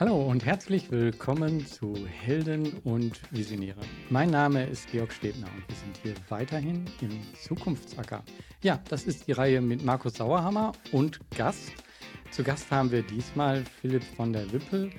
Hallo und herzlich willkommen zu Helden und Visionäre. Mein Name ist Georg Stebner und wir sind hier weiterhin im Zukunftsacker. Ja, das ist die Reihe mit Markus Sauerhammer und Gast. Zu Gast haben wir diesmal Philipp von der Wippel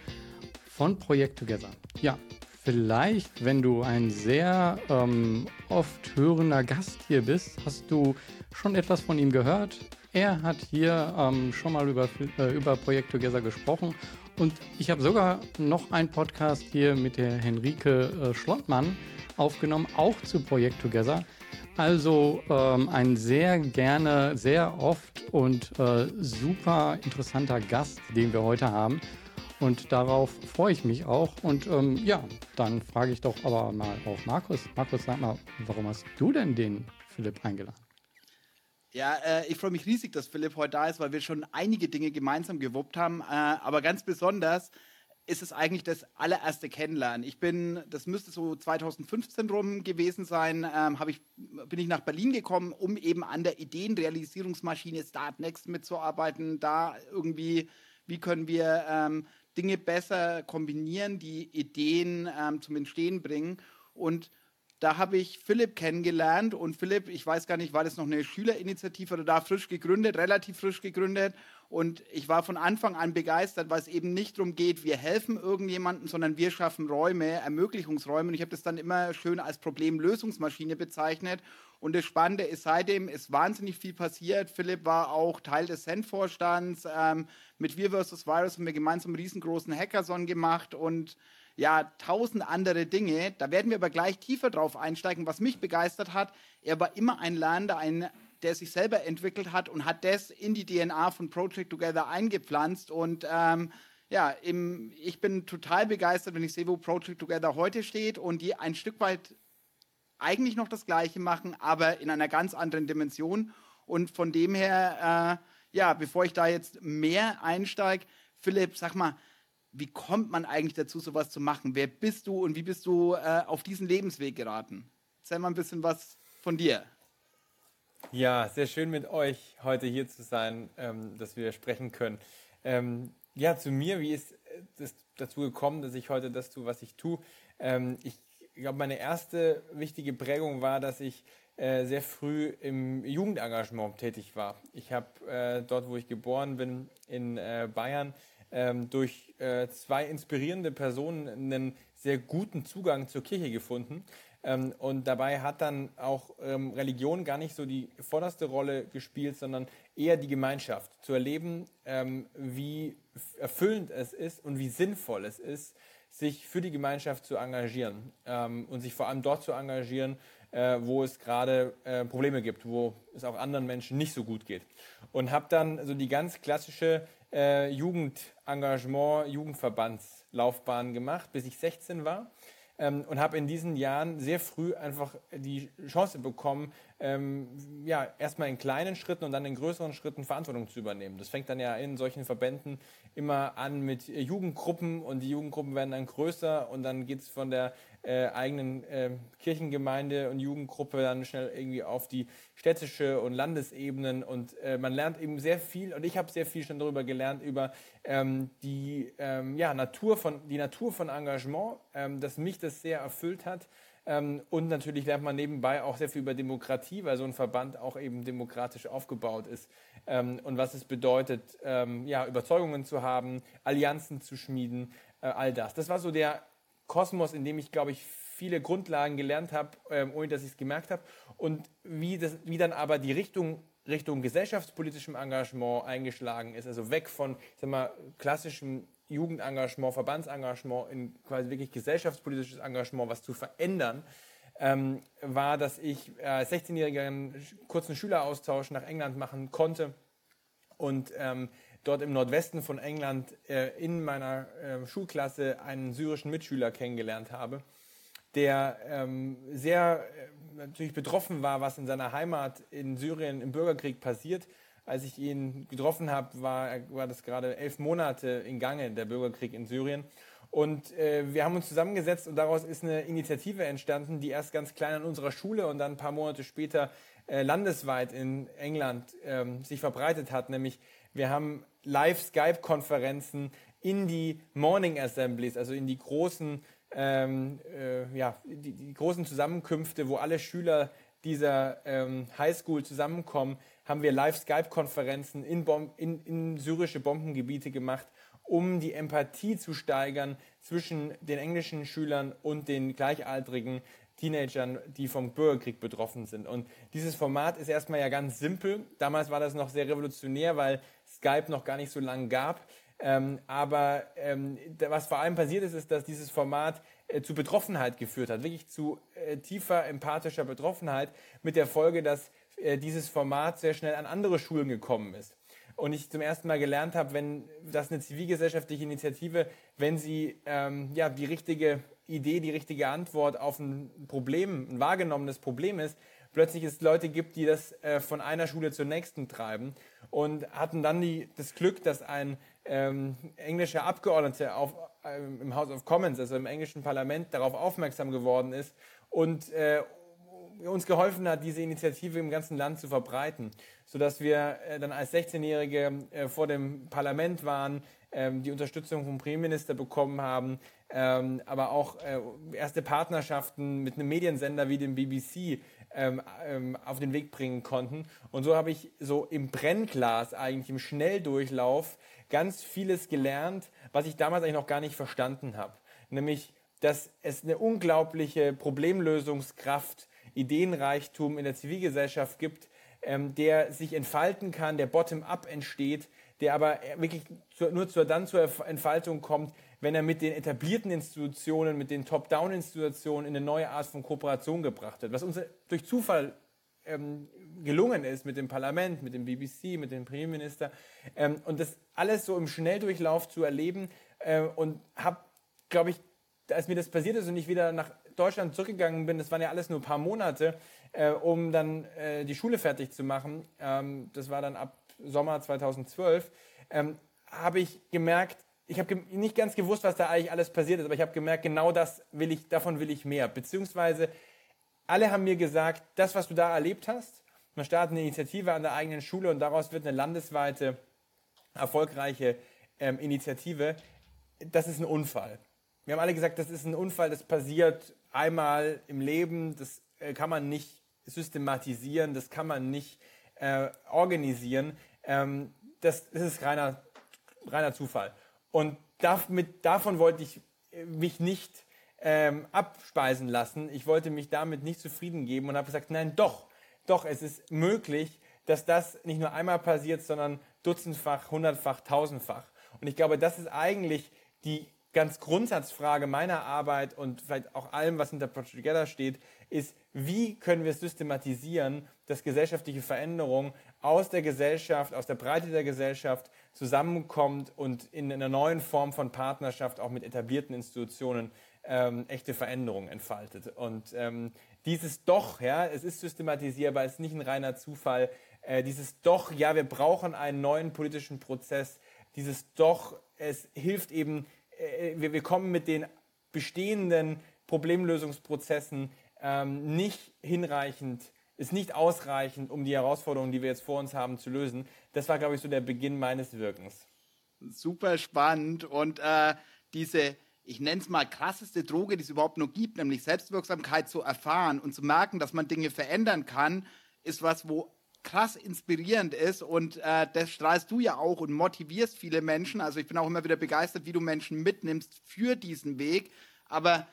von Projekt Together. Ja, vielleicht, wenn du ein sehr ähm, oft hörender Gast hier bist, hast du schon etwas von ihm gehört. Er hat hier ähm, schon mal über, äh, über Projekt Together gesprochen und ich habe sogar noch einen Podcast hier mit der Henrike äh, Schlottmann aufgenommen, auch zu Projekt Together. Also ähm, ein sehr gerne, sehr oft und äh, super interessanter Gast, den wir heute haben. Und darauf freue ich mich auch. Und ähm, ja, dann frage ich doch aber mal auch Markus. Markus, sag mal, warum hast du denn den Philipp eingeladen? Ja, äh, ich freue mich riesig, dass Philipp heute da ist, weil wir schon einige Dinge gemeinsam gewuppt haben. Äh, aber ganz besonders ist es eigentlich das allererste Kennenlernen. Ich bin, das müsste so 2015 rum gewesen sein, ähm, ich, bin ich nach Berlin gekommen, um eben an der Ideenrealisierungsmaschine Start Next mitzuarbeiten. Da irgendwie, wie können wir ähm, Dinge besser kombinieren, die Ideen ähm, zum Entstehen bringen. Und da habe ich Philipp kennengelernt und Philipp, ich weiß gar nicht, war das noch eine Schülerinitiative oder da frisch gegründet, relativ frisch gegründet. Und ich war von Anfang an begeistert, weil es eben nicht darum geht, wir helfen irgendjemandem, sondern wir schaffen Räume, Ermöglichungsräume. Und ich habe das dann immer schön als Problemlösungsmaschine bezeichnet. Und das Spannende ist, seitdem ist wahnsinnig viel passiert. Philipp war auch Teil des Cent-Vorstands. Ähm, mit Wir vs. Virus haben wir gemeinsam einen riesengroßen Hackathon gemacht und ja, tausend andere Dinge. Da werden wir aber gleich tiefer drauf einsteigen. Was mich begeistert hat, er war immer ein Lernender, ein, der sich selber entwickelt hat und hat das in die DNA von Project Together eingepflanzt. Und ähm, ja, im, ich bin total begeistert, wenn ich sehe, wo Project Together heute steht und die ein Stück weit eigentlich noch das Gleiche machen, aber in einer ganz anderen Dimension. Und von dem her, äh, ja, bevor ich da jetzt mehr einsteige, Philipp, sag mal, wie kommt man eigentlich dazu, sowas zu machen? Wer bist du und wie bist du äh, auf diesen Lebensweg geraten? Erzähl mal ein bisschen was von dir. Ja, sehr schön mit euch heute hier zu sein, ähm, dass wir sprechen können. Ähm, ja, zu mir, wie ist es dazu gekommen, dass ich heute das tue, was ich tue? Ähm, ich glaube, meine erste wichtige Prägung war, dass ich äh, sehr früh im Jugendengagement tätig war. Ich habe äh, dort, wo ich geboren bin, in äh, Bayern, ähm, durch äh, zwei inspirierende Personen einen sehr guten Zugang zur Kirche gefunden. Ähm, und dabei hat dann auch ähm, Religion gar nicht so die vorderste Rolle gespielt, sondern eher die Gemeinschaft. Zu erleben, ähm, wie erfüllend es ist und wie sinnvoll es ist, sich für die Gemeinschaft zu engagieren ähm, und sich vor allem dort zu engagieren, äh, wo es gerade äh, Probleme gibt, wo es auch anderen Menschen nicht so gut geht. Und habe dann so die ganz klassische äh, Jugendengagement, Jugendverbandslaufbahn gemacht, bis ich 16 war. Ähm, und habe in diesen Jahren sehr früh einfach die Chance bekommen, ähm, ja, erstmal in kleinen Schritten und dann in größeren Schritten Verantwortung zu übernehmen. Das fängt dann ja in solchen Verbänden immer an mit Jugendgruppen und die Jugendgruppen werden dann größer und dann geht es von der äh, eigenen äh, Kirchengemeinde und Jugendgruppe dann schnell irgendwie auf die städtische und Landesebenen und äh, man lernt eben sehr viel und ich habe sehr viel schon darüber gelernt über ähm, die ähm, ja, Natur von die Natur von Engagement, ähm, dass mich das sehr erfüllt hat ähm, und natürlich lernt man nebenbei auch sehr viel über Demokratie, weil so ein Verband auch eben demokratisch aufgebaut ist. Ähm, und was es bedeutet, ähm, ja, Überzeugungen zu haben, Allianzen zu schmieden, äh, all das. Das war so der Kosmos, in dem ich, glaube ich, viele Grundlagen gelernt habe, ohne dass ich es gemerkt habe. Und wie, das, wie dann aber die Richtung Richtung gesellschaftspolitischem Engagement eingeschlagen ist, also weg von sag mal, klassischem Jugendengagement, Verbandsengagement in quasi wirklich gesellschaftspolitisches Engagement, was zu verändern, ähm, war, dass ich äh, 16-Jähriger einen kurzen Schüleraustausch nach England machen konnte und ähm, dort im Nordwesten von England äh, in meiner äh, Schulklasse einen syrischen Mitschüler kennengelernt habe, der ähm, sehr äh, natürlich betroffen war, was in seiner Heimat in Syrien im Bürgerkrieg passiert als ich ihn getroffen habe, war, war das gerade elf Monate in Gange, der Bürgerkrieg in Syrien. Und äh, wir haben uns zusammengesetzt und daraus ist eine Initiative entstanden, die erst ganz klein an unserer Schule und dann ein paar Monate später äh, landesweit in England ähm, sich verbreitet hat. Nämlich wir haben Live-Skype-Konferenzen in die Morning Assemblies, also in die großen, ähm, äh, ja, die, die, großen Zusammenkünfte, wo alle Schüler dieser ähm, Highschool zusammenkommen, haben wir Live-Skype-Konferenzen in, in, in syrische Bombengebiete gemacht, um die Empathie zu steigern zwischen den englischen Schülern und den gleichaltrigen Teenagern, die vom Bürgerkrieg betroffen sind. Und dieses Format ist erstmal ja ganz simpel. Damals war das noch sehr revolutionär, weil Skype noch gar nicht so lange gab. Ähm, aber ähm, was vor allem passiert ist, ist, dass dieses Format äh, zu Betroffenheit geführt hat, wirklich zu äh, tiefer empathischer Betroffenheit, mit der Folge, dass äh, dieses Format sehr schnell an andere Schulen gekommen ist. Und ich zum ersten Mal gelernt habe, wenn das eine zivilgesellschaftliche Initiative, wenn sie ähm, ja, die richtige Idee, die richtige Antwort auf ein Problem, ein wahrgenommenes Problem ist, plötzlich es Leute gibt, die das äh, von einer Schule zur nächsten treiben und hatten dann die, das Glück, dass ein ähm, englischer Abgeordneter auf, äh, im House of Commons, also im englischen Parlament, darauf aufmerksam geworden ist und äh, uns geholfen hat, diese Initiative im ganzen Land zu verbreiten, sodass wir äh, dann als 16-Jährige äh, vor dem Parlament waren, ähm, die Unterstützung vom Premierminister bekommen haben, ähm, aber auch äh, erste Partnerschaften mit einem Mediensender wie dem BBC ähm, auf den Weg bringen konnten. Und so habe ich so im Brennglas, eigentlich im Schnelldurchlauf, ganz vieles gelernt, was ich damals eigentlich noch gar nicht verstanden habe. Nämlich, dass es eine unglaubliche Problemlösungskraft Ideenreichtum in der Zivilgesellschaft gibt, ähm, der sich entfalten kann, der bottom-up entsteht, der aber wirklich zu, nur dann zur Entfaltung kommt, wenn er mit den etablierten Institutionen, mit den Top-Down-Institutionen in eine neue Art von Kooperation gebracht wird. Was uns durch Zufall ähm, gelungen ist mit dem Parlament, mit dem BBC, mit dem Premierminister. Ähm, und das alles so im Schnelldurchlauf zu erleben äh, und habe, glaube ich, als mir das passiert ist und ich wieder nach Deutschland zurückgegangen bin, das waren ja alles nur ein paar Monate, äh, um dann äh, die Schule fertig zu machen, ähm, das war dann ab Sommer 2012, ähm, habe ich gemerkt, ich habe nicht ganz gewusst, was da eigentlich alles passiert ist, aber ich habe gemerkt, genau das will ich, davon will ich mehr. Beziehungsweise alle haben mir gesagt, das, was du da erlebt hast, man startet eine Initiative an der eigenen Schule und daraus wird eine landesweite, erfolgreiche ähm, Initiative, das ist ein Unfall. Wir haben alle gesagt, das ist ein Unfall, das passiert einmal im Leben, das äh, kann man nicht systematisieren, das kann man nicht äh, organisieren. Ähm, das, das, ist reiner, reiner Zufall. Und damit, davon wollte ich äh, mich nicht ähm, abspeisen lassen. Ich wollte mich damit nicht zufrieden geben und habe gesagt, nein, doch, doch, es ist möglich, dass das nicht nur einmal passiert, sondern dutzendfach, hundertfach, tausendfach. Und ich glaube, das ist eigentlich die ganz Grundsatzfrage meiner Arbeit und vielleicht auch allem, was hinter Project Together steht, ist, wie können wir systematisieren, dass gesellschaftliche Veränderung aus der Gesellschaft, aus der Breite der Gesellschaft zusammenkommt und in einer neuen Form von Partnerschaft auch mit etablierten Institutionen ähm, echte Veränderungen entfaltet. Und ähm, dieses Doch, ja, es ist systematisierbar, es ist nicht ein reiner Zufall. Äh, dieses Doch, ja, wir brauchen einen neuen politischen Prozess. Dieses Doch, es hilft eben äh, wir, wir kommen mit den bestehenden Problemlösungsprozessen ähm, nicht hinreichend, ist nicht ausreichend, um die Herausforderungen, die wir jetzt vor uns haben, zu lösen. Das war, glaube ich, so der Beginn meines Wirkens. Super spannend und äh, diese ich nenne es mal krasseste Droge, die es überhaupt noch gibt, nämlich Selbstwirksamkeit zu erfahren und zu merken, dass man Dinge verändern kann, ist was, wo krass inspirierend ist und äh, das strahlst du ja auch und motivierst viele Menschen. Also ich bin auch immer wieder begeistert, wie du Menschen mitnimmst für diesen Weg. Aber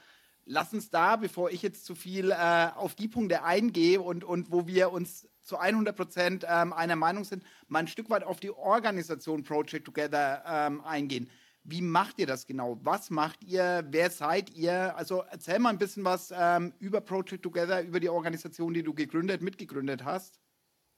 lass uns da, bevor ich jetzt zu viel äh, auf die Punkte eingehe und, und wo wir uns zu 100 Prozent ähm, einer Meinung sind, mal ein Stück weit auf die Organisation Project Together ähm, eingehen. Wie macht ihr das genau? Was macht ihr? Wer seid ihr? Also erzähl mal ein bisschen was ähm, über Project Together, über die Organisation, die du gegründet, mitgegründet hast.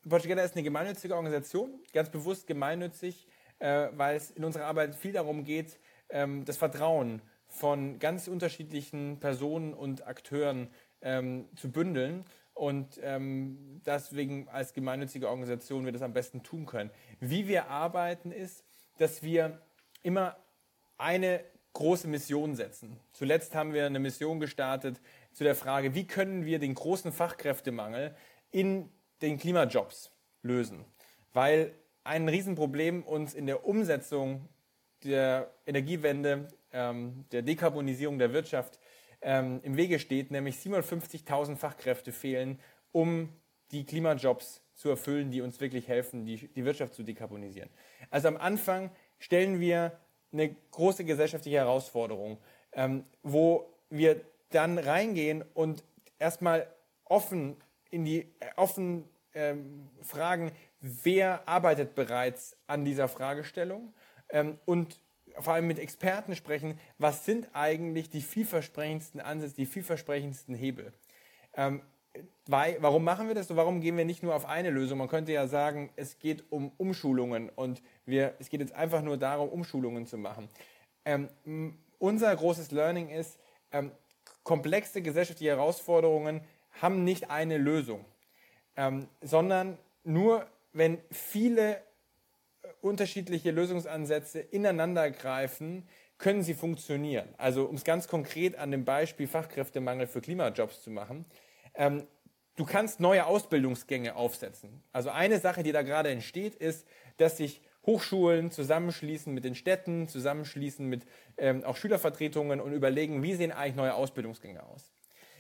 Portugal ist eine gemeinnützige Organisation, ganz bewusst gemeinnützig, äh, weil es in unserer Arbeit viel darum geht, ähm, das Vertrauen von ganz unterschiedlichen Personen und Akteuren ähm, zu bündeln und ähm, deswegen als gemeinnützige Organisation wir das am besten tun können. Wie wir arbeiten ist, dass wir immer eine große Mission setzen. Zuletzt haben wir eine Mission gestartet zu der Frage, wie können wir den großen Fachkräftemangel in den Klimajobs lösen. Weil ein Riesenproblem uns in der Umsetzung der Energiewende, ähm, der Dekarbonisierung der Wirtschaft ähm, im Wege steht, nämlich 750.000 Fachkräfte fehlen, um die Klimajobs zu erfüllen, die uns wirklich helfen, die, die Wirtschaft zu dekarbonisieren. Also am Anfang stellen wir eine große gesellschaftliche Herausforderung, ähm, wo wir dann reingehen und erstmal offen in die äh, offen ähm, fragen, wer arbeitet bereits an dieser Fragestellung ähm, und vor allem mit Experten sprechen, was sind eigentlich die vielversprechendsten Ansätze, die vielversprechendsten Hebel. Ähm, weil, warum machen wir das so? Warum gehen wir nicht nur auf eine Lösung? Man könnte ja sagen, es geht um Umschulungen und wir, es geht jetzt einfach nur darum, Umschulungen zu machen. Ähm, unser großes Learning ist, ähm, komplexe gesellschaftliche Herausforderungen haben nicht eine Lösung, ähm, sondern nur wenn viele unterschiedliche Lösungsansätze ineinander greifen, können sie funktionieren. Also um es ganz konkret an dem Beispiel Fachkräftemangel für Klimajobs zu machen. Ähm, du kannst neue Ausbildungsgänge aufsetzen. Also eine Sache, die da gerade entsteht, ist, dass sich Hochschulen zusammenschließen mit den Städten, zusammenschließen mit ähm, auch Schülervertretungen und überlegen, wie sehen eigentlich neue Ausbildungsgänge aus.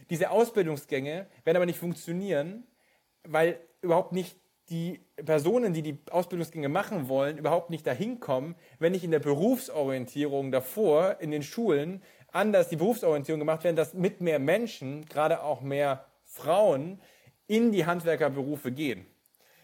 Diese Ausbildungsgänge werden aber nicht funktionieren, weil überhaupt nicht die Personen, die die Ausbildungsgänge machen wollen, überhaupt nicht dahin kommen, wenn nicht in der Berufsorientierung davor in den Schulen anders die Berufsorientierung gemacht werden, dass mit mehr Menschen, gerade auch mehr Frauen, in die Handwerkerberufe gehen.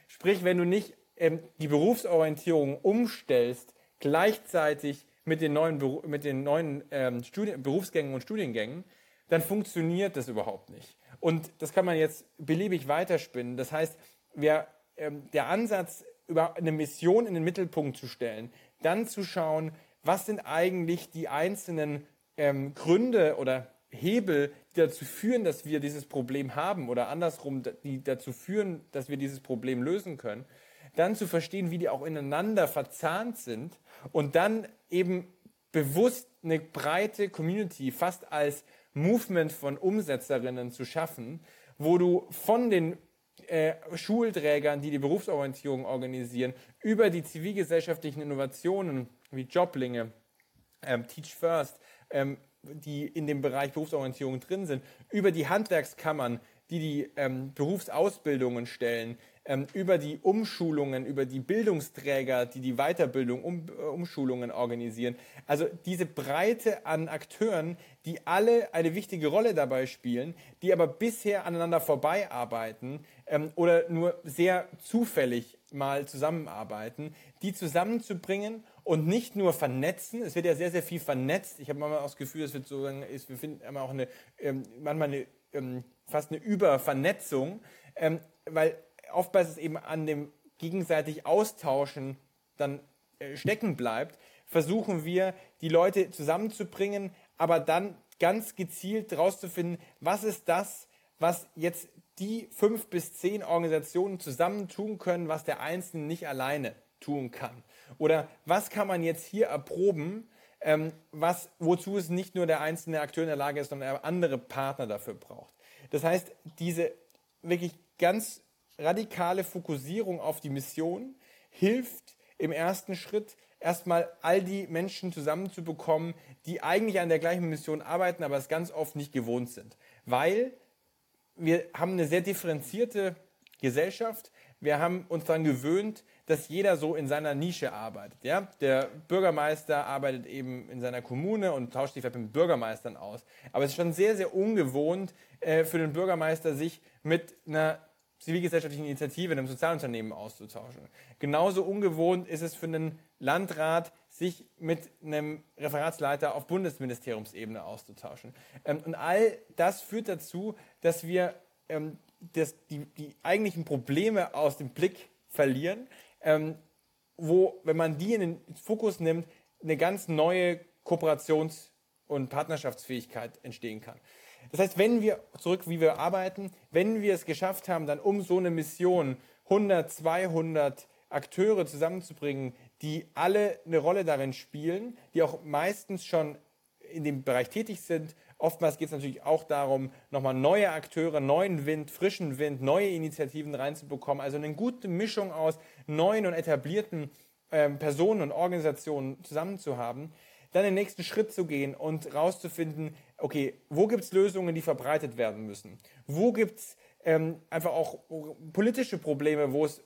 Sprich, wenn du nicht ähm, die Berufsorientierung umstellst, gleichzeitig mit den neuen, mit den neuen ähm, Studien, Berufsgängen und Studiengängen, dann funktioniert das überhaupt nicht. Und das kann man jetzt beliebig weiterspinnen. Das heißt, wir, ähm, der Ansatz, über eine Mission in den Mittelpunkt zu stellen, dann zu schauen, was sind eigentlich die einzelnen ähm, Gründe oder Hebel, die dazu führen, dass wir dieses Problem haben oder andersrum, die dazu führen, dass wir dieses Problem lösen können, dann zu verstehen, wie die auch ineinander verzahnt sind und dann eben bewusst eine breite Community fast als Movement von Umsetzerinnen zu schaffen, wo du von den äh, Schulträgern, die die Berufsorientierung organisieren, über die zivilgesellschaftlichen Innovationen wie Joblinge, ähm, Teach First, ähm, die in dem Bereich Berufsorientierung drin sind, über die Handwerkskammern, die die ähm, Berufsausbildungen stellen, ähm, über die Umschulungen, über die Bildungsträger, die die Weiterbildung, um, äh, Umschulungen organisieren. Also diese Breite an Akteuren, die alle eine wichtige Rolle dabei spielen, die aber bisher aneinander vorbeiarbeiten ähm, oder nur sehr zufällig mal zusammenarbeiten, die zusammenzubringen und nicht nur vernetzen. Es wird ja sehr, sehr viel vernetzt. Ich habe manchmal auch das Gefühl, es wird so, wir finden auch eine, ähm, manchmal eine, ähm, fast eine Übervernetzung, ähm, weil oftmals es eben an dem gegenseitig Austauschen dann äh, stecken bleibt, versuchen wir, die Leute zusammenzubringen, aber dann ganz gezielt herauszufinden, was ist das, was jetzt die fünf bis zehn Organisationen zusammen tun können, was der Einzelne nicht alleine tun kann. Oder was kann man jetzt hier erproben, ähm, was, wozu es nicht nur der einzelne Akteur in der Lage ist, sondern andere Partner dafür braucht. Das heißt, diese wirklich ganz radikale Fokussierung auf die Mission hilft im ersten Schritt erstmal all die Menschen zusammenzubekommen, die eigentlich an der gleichen Mission arbeiten, aber es ganz oft nicht gewohnt sind. Weil wir haben eine sehr differenzierte Gesellschaft. Wir haben uns daran gewöhnt, dass jeder so in seiner Nische arbeitet. Ja? Der Bürgermeister arbeitet eben in seiner Kommune und tauscht sich vielleicht mit Bürgermeistern aus. Aber es ist schon sehr, sehr ungewohnt äh, für den Bürgermeister, sich mit einer zivilgesellschaftlichen Initiative in einem Sozialunternehmen auszutauschen. Genauso ungewohnt ist es für einen Landrat, sich mit einem Referatsleiter auf Bundesministeriumsebene auszutauschen. Ähm, und all das führt dazu, dass wir ähm, das, die, die eigentlichen Probleme aus dem Blick verlieren, ähm, wo, wenn man die in den Fokus nimmt, eine ganz neue Kooperations- und Partnerschaftsfähigkeit entstehen kann. Das heißt, wenn wir zurück, wie wir arbeiten, wenn wir es geschafft haben, dann um so eine Mission 100, 200 Akteure zusammenzubringen, die alle eine Rolle darin spielen, die auch meistens schon in dem Bereich tätig sind. Oftmals geht es natürlich auch darum, nochmal neue Akteure, neuen Wind, frischen Wind, neue Initiativen reinzubekommen. Also eine gute Mischung aus neuen und etablierten ähm, Personen und Organisationen zusammen zu haben, dann den nächsten Schritt zu gehen und rauszufinden, okay, wo gibt es Lösungen, die verbreitet werden müssen? Wo gibt es ähm, einfach auch politische Probleme, wo es,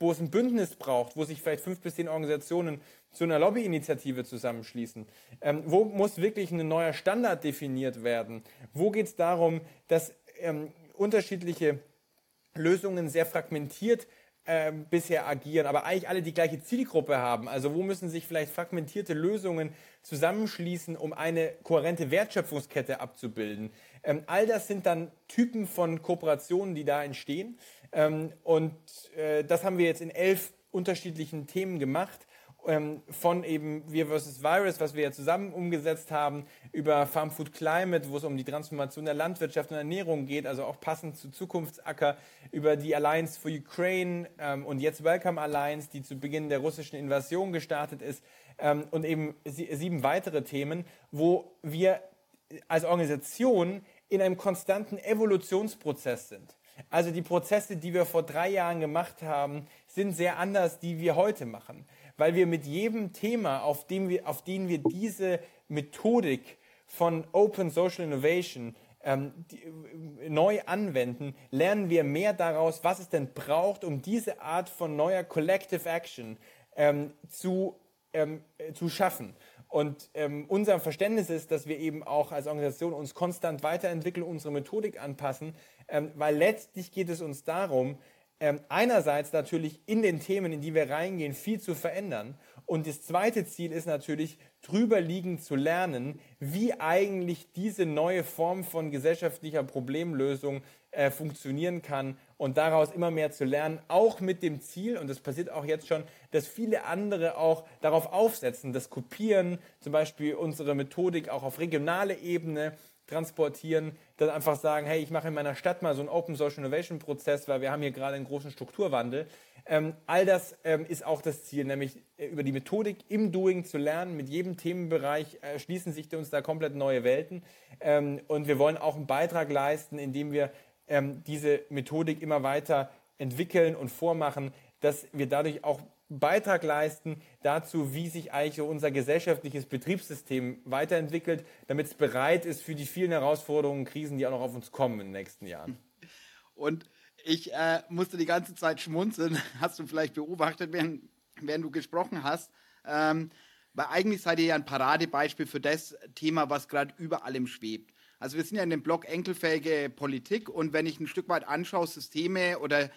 wo es ein Bündnis braucht, wo sich vielleicht fünf bis zehn Organisationen zu einer Lobbyinitiative zusammenschließen? Ähm, wo muss wirklich ein neuer Standard definiert werden? Wo geht es darum, dass ähm, unterschiedliche Lösungen sehr fragmentiert äh, bisher agieren, aber eigentlich alle die gleiche Zielgruppe haben. Also wo müssen sich vielleicht fragmentierte Lösungen zusammenschließen, um eine kohärente Wertschöpfungskette abzubilden. Ähm, all das sind dann Typen von Kooperationen, die da entstehen. Ähm, und äh, das haben wir jetzt in elf unterschiedlichen Themen gemacht ähm, von eben Wir vs. Virus, was wir ja zusammen umgesetzt haben, über Farm Food Climate, wo es um die Transformation der Landwirtschaft und Ernährung geht, also auch passend zu Zukunftsacker, über die Alliance for Ukraine ähm, und jetzt Welcome Alliance, die zu Beginn der russischen Invasion gestartet ist, ähm, und eben sieben weitere Themen, wo wir als Organisation in einem konstanten Evolutionsprozess sind. Also die Prozesse, die wir vor drei Jahren gemacht haben, sind sehr anders, die wir heute machen weil wir mit jedem Thema, auf dem wir, auf den wir diese Methodik von Open Social Innovation ähm, die, äh, neu anwenden, lernen wir mehr daraus, was es denn braucht, um diese Art von neuer Collective Action ähm, zu, ähm, äh, zu schaffen. Und ähm, unser Verständnis ist, dass wir eben auch als Organisation uns konstant weiterentwickeln, unsere Methodik anpassen, ähm, weil letztlich geht es uns darum, ähm, einerseits natürlich in den Themen, in die wir reingehen, viel zu verändern. Und das zweite Ziel ist natürlich, drüber liegend zu lernen, wie eigentlich diese neue Form von gesellschaftlicher Problemlösung äh, funktionieren kann und daraus immer mehr zu lernen, auch mit dem Ziel, und das passiert auch jetzt schon, dass viele andere auch darauf aufsetzen, das Kopieren, zum Beispiel unsere Methodik auch auf regionale Ebene, transportieren, dann einfach sagen, hey, ich mache in meiner Stadt mal so einen Open Social Innovation Prozess, weil wir haben hier gerade einen großen Strukturwandel. Ähm, all das ähm, ist auch das Ziel, nämlich äh, über die Methodik im Doing zu lernen. Mit jedem Themenbereich äh, schließen sich uns da komplett neue Welten. Ähm, und wir wollen auch einen Beitrag leisten, indem wir ähm, diese Methodik immer weiter entwickeln und vormachen, dass wir dadurch auch Beitrag leisten dazu, wie sich eigentlich unser gesellschaftliches Betriebssystem weiterentwickelt, damit es bereit ist für die vielen Herausforderungen und Krisen, die auch noch auf uns kommen in den nächsten Jahren. Und ich äh, musste die ganze Zeit schmunzeln, hast du vielleicht beobachtet, während, während du gesprochen hast. Ähm, weil eigentlich seid ihr ja ein Paradebeispiel für das Thema, was gerade über allem schwebt. Also wir sind ja in dem Blog Enkelfähige Politik und wenn ich ein Stück weit anschaue, Systeme oder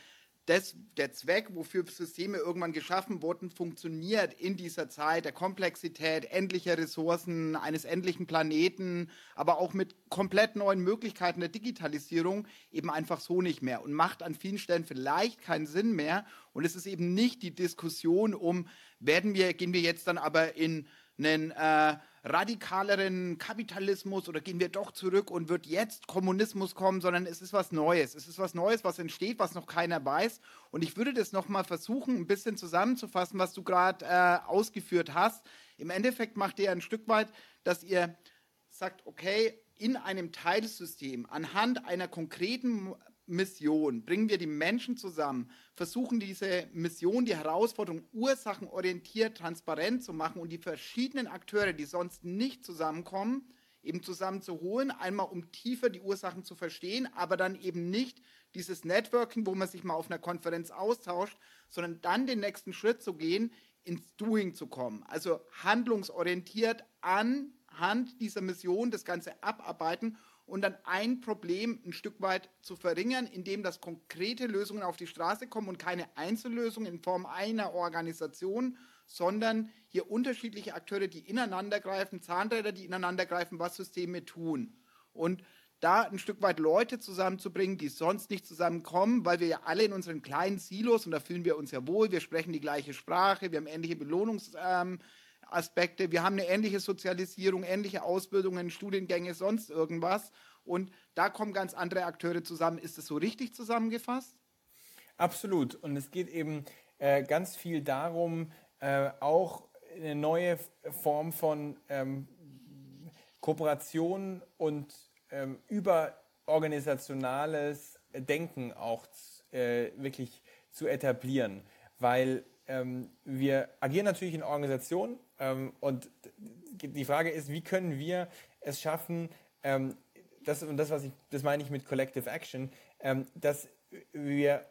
das, der Zweck, wofür Systeme irgendwann geschaffen wurden, funktioniert in dieser Zeit der Komplexität, endlicher Ressourcen, eines endlichen Planeten, aber auch mit komplett neuen Möglichkeiten der Digitalisierung eben einfach so nicht mehr und macht an vielen Stellen vielleicht keinen Sinn mehr. Und es ist eben nicht die Diskussion um, werden wir, gehen wir jetzt dann aber in einen äh, radikaleren Kapitalismus oder gehen wir doch zurück und wird jetzt Kommunismus kommen, sondern es ist was Neues. Es ist was Neues, was entsteht, was noch keiner weiß. Und ich würde das nochmal versuchen, ein bisschen zusammenzufassen, was du gerade äh, ausgeführt hast. Im Endeffekt macht ihr ein Stück weit, dass ihr sagt, okay, in einem Teilsystem anhand einer konkreten Mission. Bringen wir die Menschen zusammen, versuchen diese Mission, die Herausforderung ursachenorientiert, transparent zu machen und die verschiedenen Akteure, die sonst nicht zusammenkommen, eben zusammenzuholen, einmal um tiefer die Ursachen zu verstehen, aber dann eben nicht dieses Networking, wo man sich mal auf einer Konferenz austauscht, sondern dann den nächsten Schritt zu gehen, ins Doing zu kommen. Also handlungsorientiert anhand dieser Mission das Ganze abarbeiten und dann ein Problem ein Stück weit zu verringern, indem das konkrete Lösungen auf die Straße kommen und keine Einzellösungen in Form einer Organisation, sondern hier unterschiedliche Akteure, die ineinander greifen, Zahnräder, die ineinander greifen, was Systeme tun. Und da ein Stück weit Leute zusammenzubringen, die sonst nicht zusammenkommen, weil wir ja alle in unseren kleinen Silos, und da fühlen wir uns ja wohl, wir sprechen die gleiche Sprache, wir haben ähnliche Belohnungs... Ähm, Aspekte. Wir haben eine ähnliche Sozialisierung, ähnliche Ausbildungen, Studiengänge, sonst irgendwas. Und da kommen ganz andere Akteure zusammen. Ist das so richtig zusammengefasst? Absolut. Und es geht eben äh, ganz viel darum, äh, auch eine neue Form von ähm, Kooperation und ähm, überorganisationales Denken auch äh, wirklich zu etablieren. Weil ähm, wir agieren natürlich in Organisationen und die Frage ist, wie können wir es schaffen, ähm, das, und das, was ich, das meine ich mit Collective Action, ähm, dass wir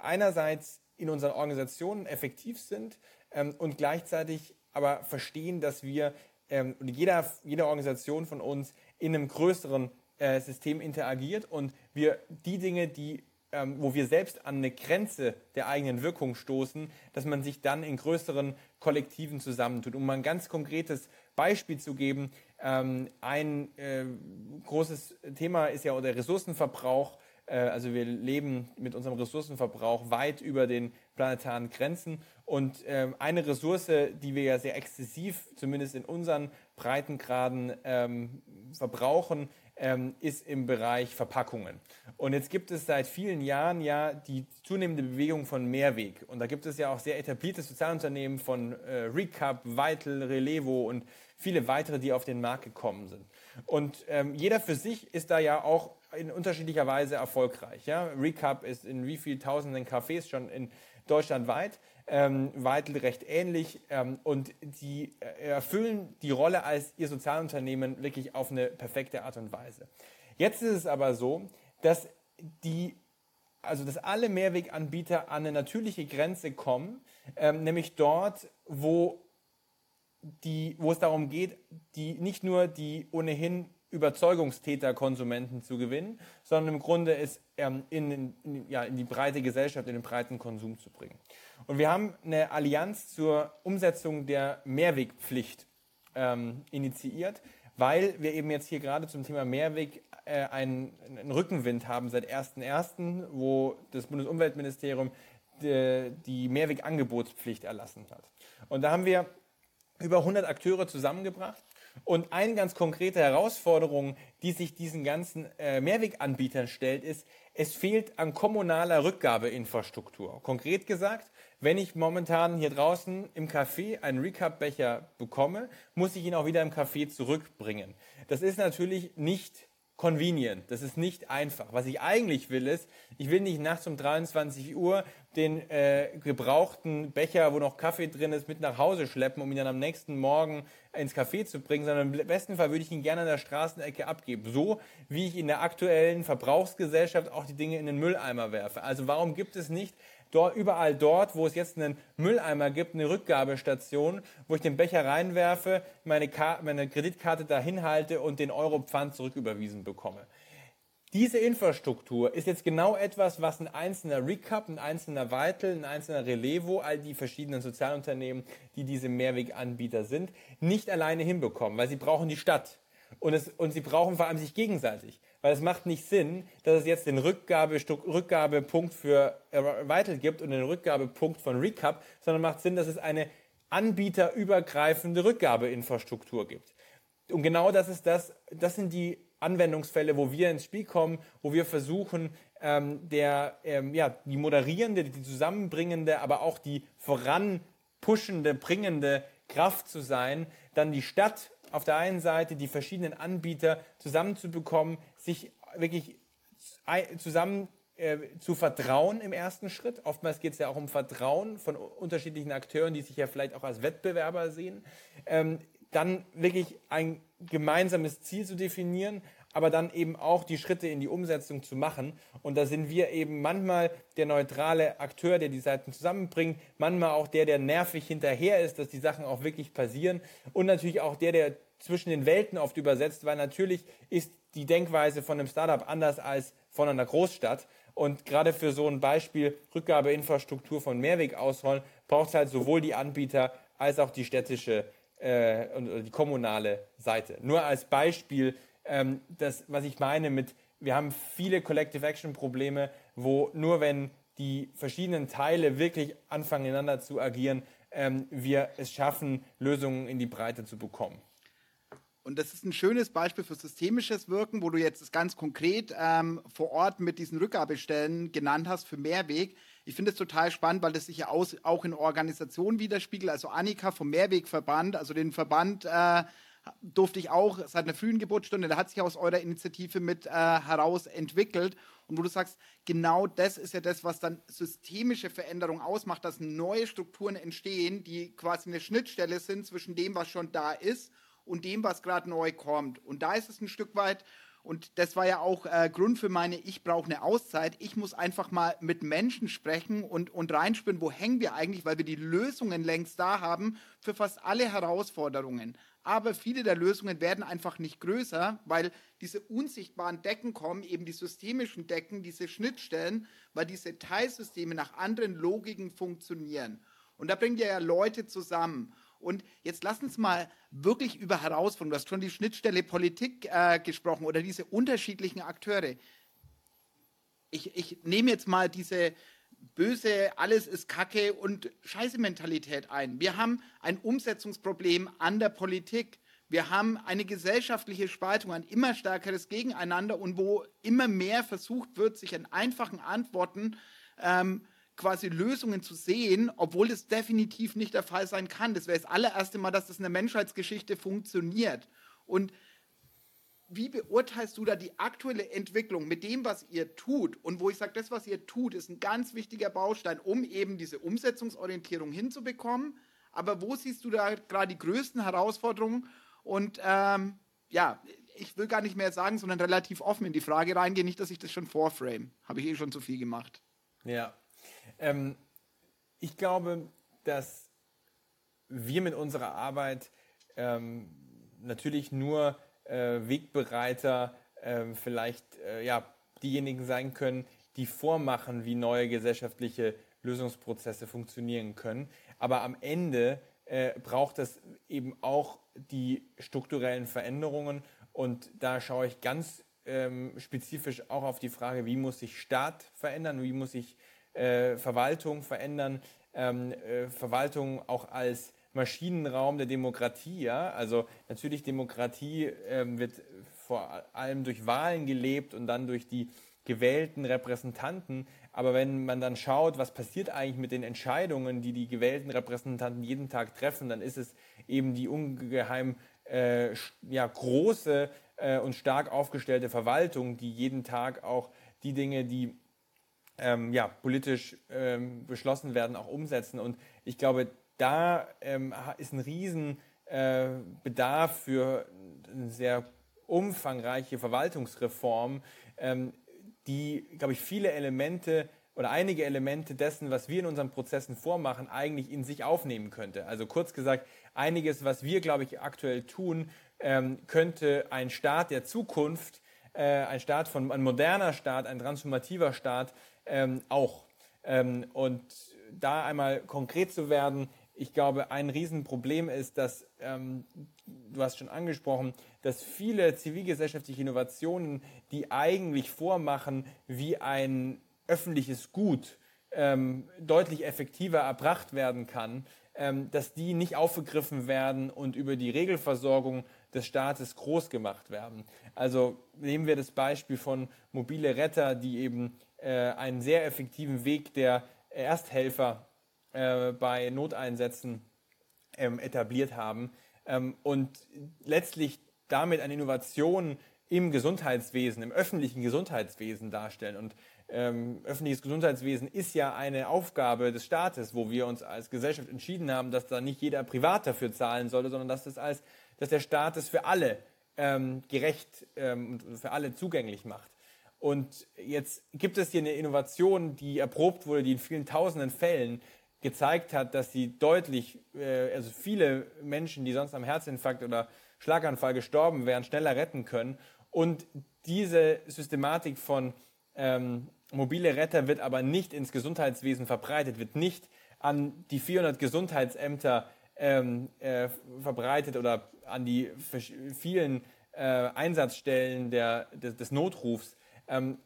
einerseits in unseren Organisationen effektiv sind ähm, und gleichzeitig aber verstehen, dass wir ähm, jeder, jede Organisation von uns in einem größeren äh, System interagiert und wir die Dinge, die ähm, wo wir selbst an eine Grenze der eigenen Wirkung stoßen, dass man sich dann in größeren Kollektiven zusammentut. Um mal ein ganz konkretes Beispiel zu geben, ähm, ein äh, großes Thema ist ja der Ressourcenverbrauch. Äh, also wir leben mit unserem Ressourcenverbrauch weit über den planetaren Grenzen. Und äh, eine Ressource, die wir ja sehr exzessiv, zumindest in unseren Breitengraden, ähm, verbrauchen, ähm, ist im Bereich Verpackungen. Und jetzt gibt es seit vielen Jahren ja die zunehmende Bewegung von Mehrweg. Und da gibt es ja auch sehr etablierte Sozialunternehmen von äh, Recap, Vital, Relevo und viele weitere, die auf den Markt gekommen sind. Und ähm, jeder für sich ist da ja auch in unterschiedlicher Weise erfolgreich. Ja? Recap ist in wie vielen tausenden Cafés schon in Deutschland weit ähm, Weitel recht ähnlich ähm, und die äh, erfüllen die Rolle als ihr Sozialunternehmen wirklich auf eine perfekte Art und Weise. Jetzt ist es aber so, dass die also dass alle Mehrweganbieter an eine natürliche Grenze kommen, ähm, nämlich dort, wo, die, wo es darum geht, die, nicht nur die ohnehin Überzeugungstäter Konsumenten zu gewinnen, sondern im Grunde es ähm, in, in, ja, in die breite Gesellschaft, in den breiten Konsum zu bringen. Und wir haben eine Allianz zur Umsetzung der Mehrwegpflicht ähm, initiiert, weil wir eben jetzt hier gerade zum Thema Mehrweg äh, einen, einen, Rückenwind haben seit 1.1., wo das Bundesumweltministerium die, die Mehrwegangebotspflicht erlassen hat. Und da haben wir über 100 Akteure zusammengebracht und eine ganz konkrete Herausforderung, die sich diesen ganzen äh, Mehrweganbietern stellt, ist, es fehlt an kommunaler Rückgabeinfrastruktur. Konkret gesagt, wenn ich momentan hier draußen im Café einen Recap-Becher bekomme, muss ich ihn auch wieder im Café zurückbringen. Das ist natürlich nicht convenient. Das ist nicht einfach. Was ich eigentlich will ist, ich will nicht nachts um 23 Uhr den äh, gebrauchten Becher, wo noch Kaffee drin ist, mit nach Hause schleppen, um ihn dann am nächsten Morgen ins Café zu bringen, sondern im besten Fall würde ich ihn gerne an der Straßenecke abgeben. So wie ich in der aktuellen Verbrauchsgesellschaft auch die Dinge in den Mülleimer werfe. Also warum gibt es nicht dort, überall dort, wo es jetzt einen Mülleimer gibt, eine Rückgabestation, wo ich den Becher reinwerfe, meine, meine Kreditkarte dahin halte und den Euro Pfand zurücküberwiesen bekomme. Diese Infrastruktur ist jetzt genau etwas, was ein einzelner Recap, ein einzelner Vital, ein einzelner Relevo, all die verschiedenen Sozialunternehmen, die diese Mehrweganbieter sind, nicht alleine hinbekommen, weil sie brauchen die Stadt. Und, es, und sie brauchen vor allem sich gegenseitig. Weil es macht nicht Sinn, dass es jetzt den Rückgabe, Rückgabepunkt für äh, Vital gibt und den Rückgabepunkt von Recap, sondern macht Sinn, dass es eine anbieterübergreifende Rückgabeinfrastruktur gibt. Und genau das ist das, das sind die Anwendungsfälle, wo wir ins Spiel kommen, wo wir versuchen, ähm, der, ähm, ja, die moderierende, die zusammenbringende, aber auch die voranpushende, bringende Kraft zu sein, dann die Stadt auf der einen Seite die verschiedenen Anbieter zusammenzubekommen, sich wirklich zusammen äh, zu vertrauen im ersten Schritt. Oftmals geht es ja auch um Vertrauen von unterschiedlichen Akteuren, die sich ja vielleicht auch als Wettbewerber sehen. Ähm, dann wirklich ein gemeinsames Ziel zu definieren, aber dann eben auch die Schritte in die Umsetzung zu machen. Und da sind wir eben manchmal der neutrale Akteur, der die Seiten zusammenbringt, manchmal auch der, der nervig hinterher ist, dass die Sachen auch wirklich passieren und natürlich auch der, der zwischen den Welten oft übersetzt, weil natürlich ist die Denkweise von einem Startup anders als von einer Großstadt. Und gerade für so ein Beispiel Rückgabeinfrastruktur von Mehrweg ausrollen, braucht es halt sowohl die Anbieter als auch die städtische äh, und die kommunale Seite. Nur als Beispiel, ähm, das, was ich meine mit, wir haben viele Collective Action Probleme, wo nur wenn die verschiedenen Teile wirklich anfangen, ineinander zu agieren, ähm, wir es schaffen, Lösungen in die Breite zu bekommen. Und das ist ein schönes Beispiel für systemisches Wirken, wo du jetzt ganz konkret ähm, vor Ort mit diesen Rückgabestellen genannt hast für Mehrweg. Ich finde es total spannend, weil das sich ja aus, auch in Organisationen widerspiegelt. Also Annika vom Mehrwegverband, also den Verband äh, durfte ich auch seit einer frühen Geburtsstunde, da hat sich aus eurer Initiative mit äh, heraus entwickelt. Und wo du sagst, genau das ist ja das, was dann systemische Veränderung ausmacht, dass neue Strukturen entstehen, die quasi eine Schnittstelle sind zwischen dem, was schon da ist und dem, was gerade neu kommt. Und da ist es ein Stück weit, und das war ja auch äh, Grund für meine, ich brauche eine Auszeit. Ich muss einfach mal mit Menschen sprechen und, und reinspüren, wo hängen wir eigentlich, weil wir die Lösungen längst da haben für fast alle Herausforderungen. Aber viele der Lösungen werden einfach nicht größer, weil diese unsichtbaren Decken kommen, eben die systemischen Decken, diese Schnittstellen, weil diese Teilsysteme nach anderen Logiken funktionieren. Und da bringen ja Leute zusammen. Und jetzt lass uns mal wirklich über Herausforderungen, du hast schon die Schnittstelle Politik äh, gesprochen oder diese unterschiedlichen Akteure. Ich, ich nehme jetzt mal diese böse, alles ist Kacke und Scheiße Mentalität ein. Wir haben ein Umsetzungsproblem an der Politik. Wir haben eine gesellschaftliche Spaltung, ein immer stärkeres Gegeneinander und wo immer mehr versucht wird, sich in einfachen Antworten ähm, quasi Lösungen zu sehen, obwohl das definitiv nicht der Fall sein kann. Das wäre das allererste Mal, dass das in der Menschheitsgeschichte funktioniert. Und wie beurteilst du da die aktuelle Entwicklung mit dem, was ihr tut? Und wo ich sage, das, was ihr tut, ist ein ganz wichtiger Baustein, um eben diese Umsetzungsorientierung hinzubekommen. Aber wo siehst du da gerade die größten Herausforderungen? Und ähm, ja, ich will gar nicht mehr sagen, sondern relativ offen in die Frage reingehen, nicht, dass ich das schon vorframe. Habe ich eh schon zu viel gemacht. Ja, ähm, ich glaube, dass wir mit unserer Arbeit ähm, natürlich nur äh, Wegbereiter äh, vielleicht äh, ja, diejenigen sein können, die vormachen, wie neue gesellschaftliche Lösungsprozesse funktionieren können. Aber am Ende äh, braucht es eben auch die strukturellen Veränderungen. Und da schaue ich ganz ähm, spezifisch auch auf die Frage, wie muss sich Staat verändern, wie muss sich äh, Verwaltung verändern, ähm, äh, Verwaltung auch als Maschinenraum der Demokratie. Ja? Also natürlich Demokratie ähm, wird vor allem durch Wahlen gelebt und dann durch die gewählten Repräsentanten. Aber wenn man dann schaut, was passiert eigentlich mit den Entscheidungen, die die gewählten Repräsentanten jeden Tag treffen, dann ist es eben die ungeheim äh, ja, große äh, und stark aufgestellte Verwaltung, die jeden Tag auch die Dinge, die ähm, ja, politisch ähm, beschlossen werden, auch umsetzen. Und ich glaube, da ähm, ist ein Riesenbedarf äh, für eine sehr umfangreiche Verwaltungsreform, ähm, die, glaube ich, viele Elemente oder einige Elemente dessen, was wir in unseren Prozessen vormachen, eigentlich in sich aufnehmen könnte. Also kurz gesagt, einiges, was wir, glaube ich, aktuell tun, ähm, könnte ein Staat der Zukunft, äh, ein Staat von, ein moderner Staat, ein transformativer Staat ähm, auch. Ähm, und da einmal konkret zu werden, ich glaube, ein Riesenproblem ist, dass, ähm, du hast schon angesprochen, dass viele zivilgesellschaftliche Innovationen, die eigentlich vormachen, wie ein öffentliches Gut ähm, deutlich effektiver erbracht werden kann, ähm, dass die nicht aufgegriffen werden und über die Regelversorgung des Staates groß gemacht werden. Also nehmen wir das Beispiel von mobile Retter, die eben äh, einen sehr effektiven Weg der Ersthelfer äh, bei Noteinsätzen ähm, etabliert haben ähm, und letztlich damit eine Innovation im Gesundheitswesen, im öffentlichen Gesundheitswesen darstellen. Und ähm, öffentliches Gesundheitswesen ist ja eine Aufgabe des Staates, wo wir uns als Gesellschaft entschieden haben, dass da nicht jeder privat dafür zahlen sollte, sondern dass, das als, dass der Staat es für alle ähm, gerecht ähm, und für alle zugänglich macht. Und jetzt gibt es hier eine Innovation, die erprobt wurde, die in vielen tausenden Fällen gezeigt hat, dass sie deutlich, äh, also viele Menschen, die sonst am Herzinfarkt oder Schlaganfall gestorben wären, schneller retten können. Und diese Systematik von ähm, mobile Retter wird aber nicht ins Gesundheitswesen verbreitet, wird nicht an die 400 Gesundheitsämter ähm, äh, verbreitet oder an die vielen äh, Einsatzstellen der, des, des Notrufs,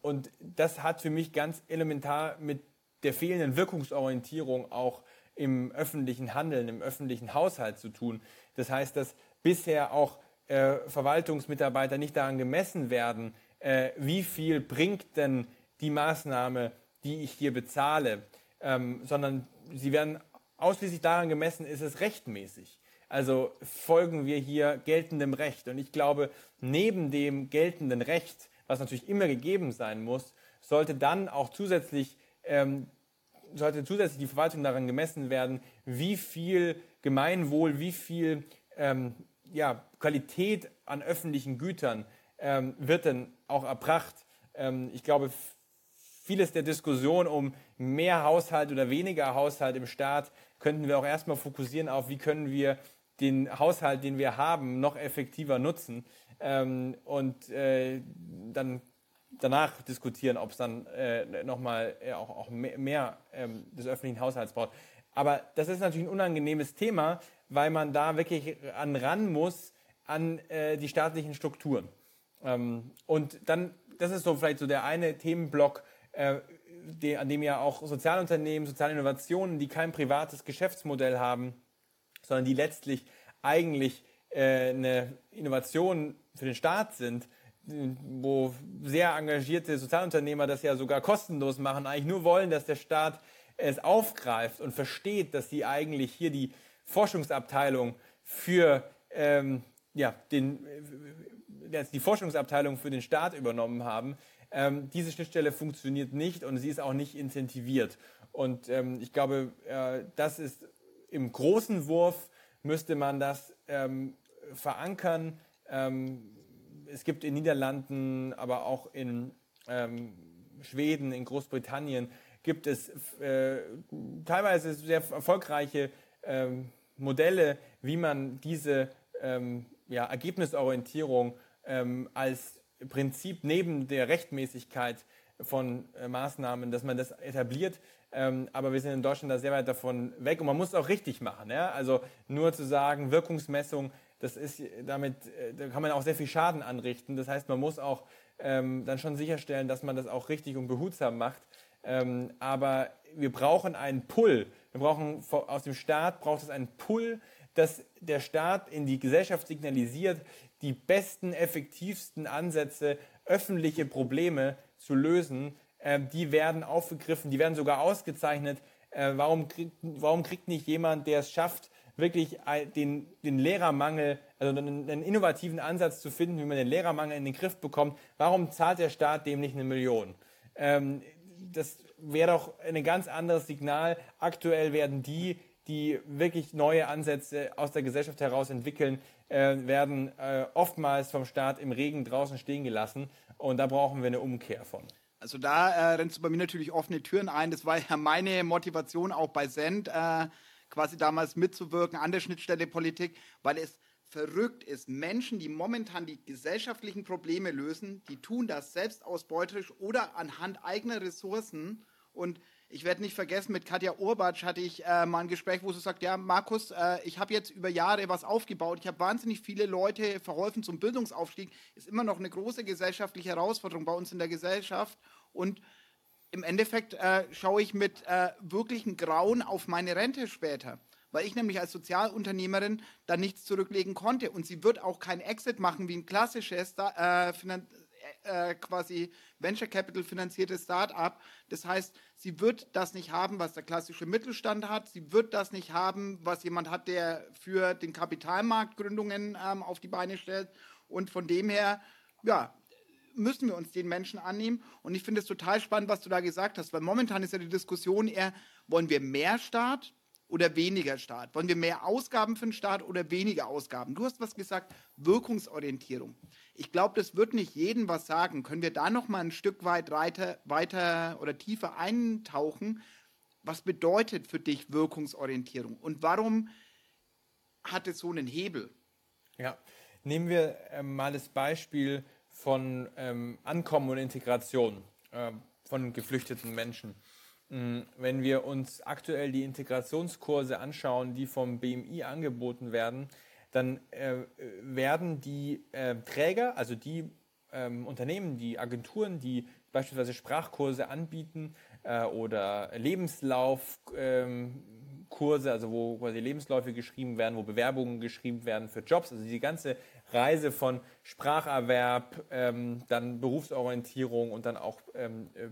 und das hat für mich ganz elementar mit der fehlenden Wirkungsorientierung auch im öffentlichen Handeln, im öffentlichen Haushalt zu tun. Das heißt, dass bisher auch äh, Verwaltungsmitarbeiter nicht daran gemessen werden, äh, wie viel bringt denn die Maßnahme, die ich hier bezahle, ähm, sondern sie werden ausschließlich daran gemessen, ist es rechtmäßig. Also folgen wir hier geltendem Recht. Und ich glaube, neben dem geltenden Recht, was natürlich immer gegeben sein muss, sollte dann auch zusätzlich, ähm, sollte zusätzlich die Verwaltung daran gemessen werden, wie viel Gemeinwohl, wie viel ähm, ja, Qualität an öffentlichen Gütern ähm, wird denn auch erbracht. Ähm, ich glaube, vieles der Diskussion um mehr Haushalt oder weniger Haushalt im Staat könnten wir auch erstmal fokussieren auf, wie können wir den Haushalt, den wir haben, noch effektiver nutzen ähm, und äh, dann danach diskutieren, ob es dann äh, nochmal äh, auch, auch mehr, mehr ähm, des öffentlichen Haushalts braucht. Aber das ist natürlich ein unangenehmes Thema, weil man da wirklich an ran muss an äh, die staatlichen Strukturen. Ähm, und dann, das ist so vielleicht so der eine Themenblock, äh, die, an dem ja auch Sozialunternehmen, soziale Innovationen, die kein privates Geschäftsmodell haben, sondern die letztlich eigentlich äh, eine Innovation für den Staat sind, wo sehr engagierte Sozialunternehmer das ja sogar kostenlos machen, eigentlich nur wollen, dass der Staat es aufgreift und versteht, dass sie eigentlich hier die Forschungsabteilung für ähm, ja, den, äh, die Forschungsabteilung für den Staat übernommen haben. Ähm, diese Schnittstelle funktioniert nicht und sie ist auch nicht incentiviert. Und ähm, ich glaube, äh, das ist im großen Wurf müsste man das ähm, verankern. Ähm, es gibt in Niederlanden, aber auch in ähm, Schweden, in Großbritannien gibt es äh, teilweise sehr erfolgreiche ähm, Modelle, wie man diese ähm, ja, Ergebnisorientierung ähm, als Prinzip neben der Rechtmäßigkeit von äh, Maßnahmen, dass man das etabliert. Ähm, aber wir sind in Deutschland da sehr weit davon weg und man muss es auch richtig machen. Ja? Also nur zu sagen, Wirkungsmessung, das ist damit, äh, da kann man auch sehr viel Schaden anrichten. Das heißt, man muss auch ähm, dann schon sicherstellen, dass man das auch richtig und behutsam macht. Ähm, aber wir brauchen einen Pull. Wir brauchen aus dem Staat braucht es einen Pull, dass der Staat in die Gesellschaft signalisiert, die besten, effektivsten Ansätze, öffentliche Probleme zu lösen, äh, die werden aufgegriffen, die werden sogar ausgezeichnet. Äh, warum, kriegt, warum kriegt nicht jemand, der es schafft, wirklich den, den Lehrermangel, also einen, einen, innovativen Ansatz zu finden, wie man den Lehrermangel in den Griff bekommt, warum zahlt der Staat dem nicht eine Million? Ähm, das wäre doch ein ganz anderes Signal. Aktuell werden die, die wirklich neue Ansätze aus der Gesellschaft heraus entwickeln, äh, werden äh, oftmals vom Staat im Regen draußen stehen gelassen. Und da brauchen wir eine Umkehr von. Also da äh, rennst du bei mir natürlich offene Türen ein. Das war ja meine Motivation auch bei Send, äh, quasi damals mitzuwirken an der Schnittstelle Politik, weil es verrückt ist. Menschen, die momentan die gesellschaftlichen Probleme lösen, die tun das selbstausbeuterisch oder anhand eigener Ressourcen. Und ich werde nicht vergessen, mit Katja Urbatsch hatte ich äh, mal ein Gespräch, wo sie sagt, ja, Markus, äh, ich habe jetzt über Jahre was aufgebaut, ich habe wahnsinnig viele Leute verholfen zum Bildungsaufstieg, ist immer noch eine große gesellschaftliche Herausforderung bei uns in der Gesellschaft. Und im Endeffekt äh, schaue ich mit äh, wirklichen Grauen auf meine Rente später weil ich nämlich als Sozialunternehmerin da nichts zurücklegen konnte. Und sie wird auch kein Exit machen wie ein klassisches äh, äh, quasi Venture Capital finanziertes Start-up. Das heißt, sie wird das nicht haben, was der klassische Mittelstand hat. Sie wird das nicht haben, was jemand hat, der für den Kapitalmarkt Gründungen ähm, auf die Beine stellt. Und von dem her, ja, müssen wir uns den Menschen annehmen. Und ich finde es total spannend, was du da gesagt hast, weil momentan ist ja die Diskussion eher, wollen wir mehr Staat oder weniger Staat? Wollen wir mehr Ausgaben für den Staat oder weniger Ausgaben? Du hast was gesagt, Wirkungsorientierung. Ich glaube, das wird nicht jedem was sagen. Können wir da noch mal ein Stück weit weiter, weiter oder tiefer eintauchen? Was bedeutet für dich Wirkungsorientierung und warum hat es so einen Hebel? Ja, nehmen wir äh, mal das Beispiel von ähm, Ankommen und Integration äh, von geflüchteten Menschen. Mm, wenn wir uns aktuell die Integrationskurse anschauen, die vom BMI angeboten werden, dann äh, werden die äh, Träger, also die ähm, Unternehmen, die Agenturen, die beispielsweise Sprachkurse anbieten äh, oder Lebenslaufkurse, ähm, also wo quasi Lebensläufe geschrieben werden, wo Bewerbungen geschrieben werden für Jobs, also die ganze Reise von Spracherwerb, ähm, dann Berufsorientierung und dann auch ähm, äh,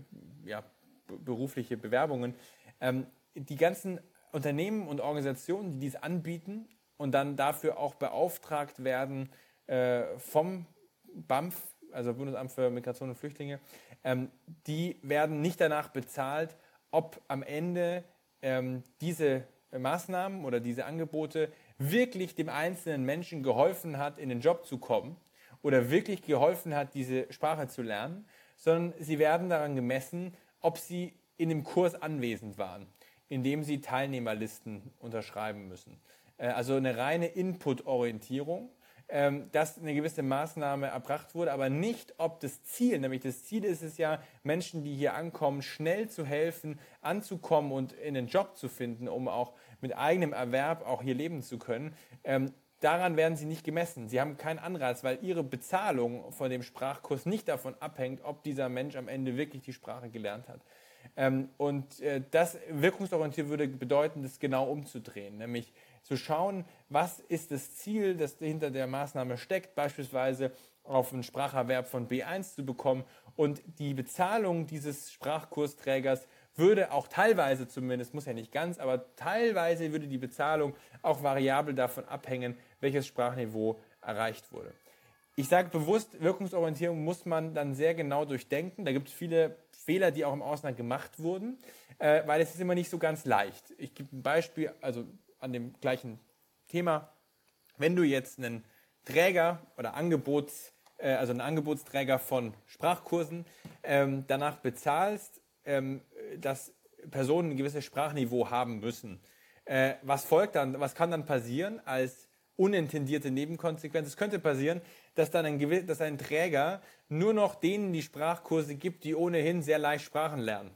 ja, berufliche Bewerbungen. Ähm, die ganzen Unternehmen und Organisationen, die dies anbieten und dann dafür auch beauftragt werden äh, vom BAMF, also Bundesamt für Migration und Flüchtlinge, ähm, die werden nicht danach bezahlt, ob am Ende ähm, diese Maßnahmen oder diese Angebote wirklich dem einzelnen Menschen geholfen hat, in den Job zu kommen oder wirklich geholfen hat, diese Sprache zu lernen, sondern sie werden daran gemessen, ob sie in dem Kurs anwesend waren, indem sie Teilnehmerlisten unterschreiben müssen. Äh, also eine reine Input-Orientierung ähm, dass eine gewisse Maßnahme erbracht wurde, aber nicht, ob das Ziel, nämlich das Ziel ist es ja, Menschen, die hier ankommen, schnell zu helfen, anzukommen und in einen Job zu finden, um auch mit eigenem Erwerb auch hier leben zu können. Ähm, daran werden sie nicht gemessen. Sie haben keinen Anreiz, weil ihre Bezahlung von dem Sprachkurs nicht davon abhängt, ob dieser Mensch am Ende wirklich die Sprache gelernt hat. Ähm, und äh, das wirkungsorientiert würde bedeuten, das genau umzudrehen, nämlich zu schauen, was ist das Ziel, das hinter der Maßnahme steckt, beispielsweise auf einen Spracherwerb von B1 zu bekommen und die Bezahlung dieses Sprachkursträgers würde auch teilweise zumindest, muss ja nicht ganz, aber teilweise würde die Bezahlung auch variabel davon abhängen, welches Sprachniveau erreicht wurde. Ich sage bewusst, Wirkungsorientierung muss man dann sehr genau durchdenken. Da gibt es viele Fehler, die auch im Ausland gemacht wurden, äh, weil es ist immer nicht so ganz leicht. Ich gebe ein Beispiel, also an dem gleichen Thema. Wenn du jetzt einen Träger oder Angebots, äh, also einen Angebotsträger von Sprachkursen ähm, danach bezahlst, ähm, dass Personen ein gewisses Sprachniveau haben müssen, äh, was folgt dann, was kann dann passieren als unintendierte Nebenkonsequenz? Es könnte passieren, dass dann ein, dass ein Träger nur noch denen die Sprachkurse gibt, die ohnehin sehr leicht Sprachen lernen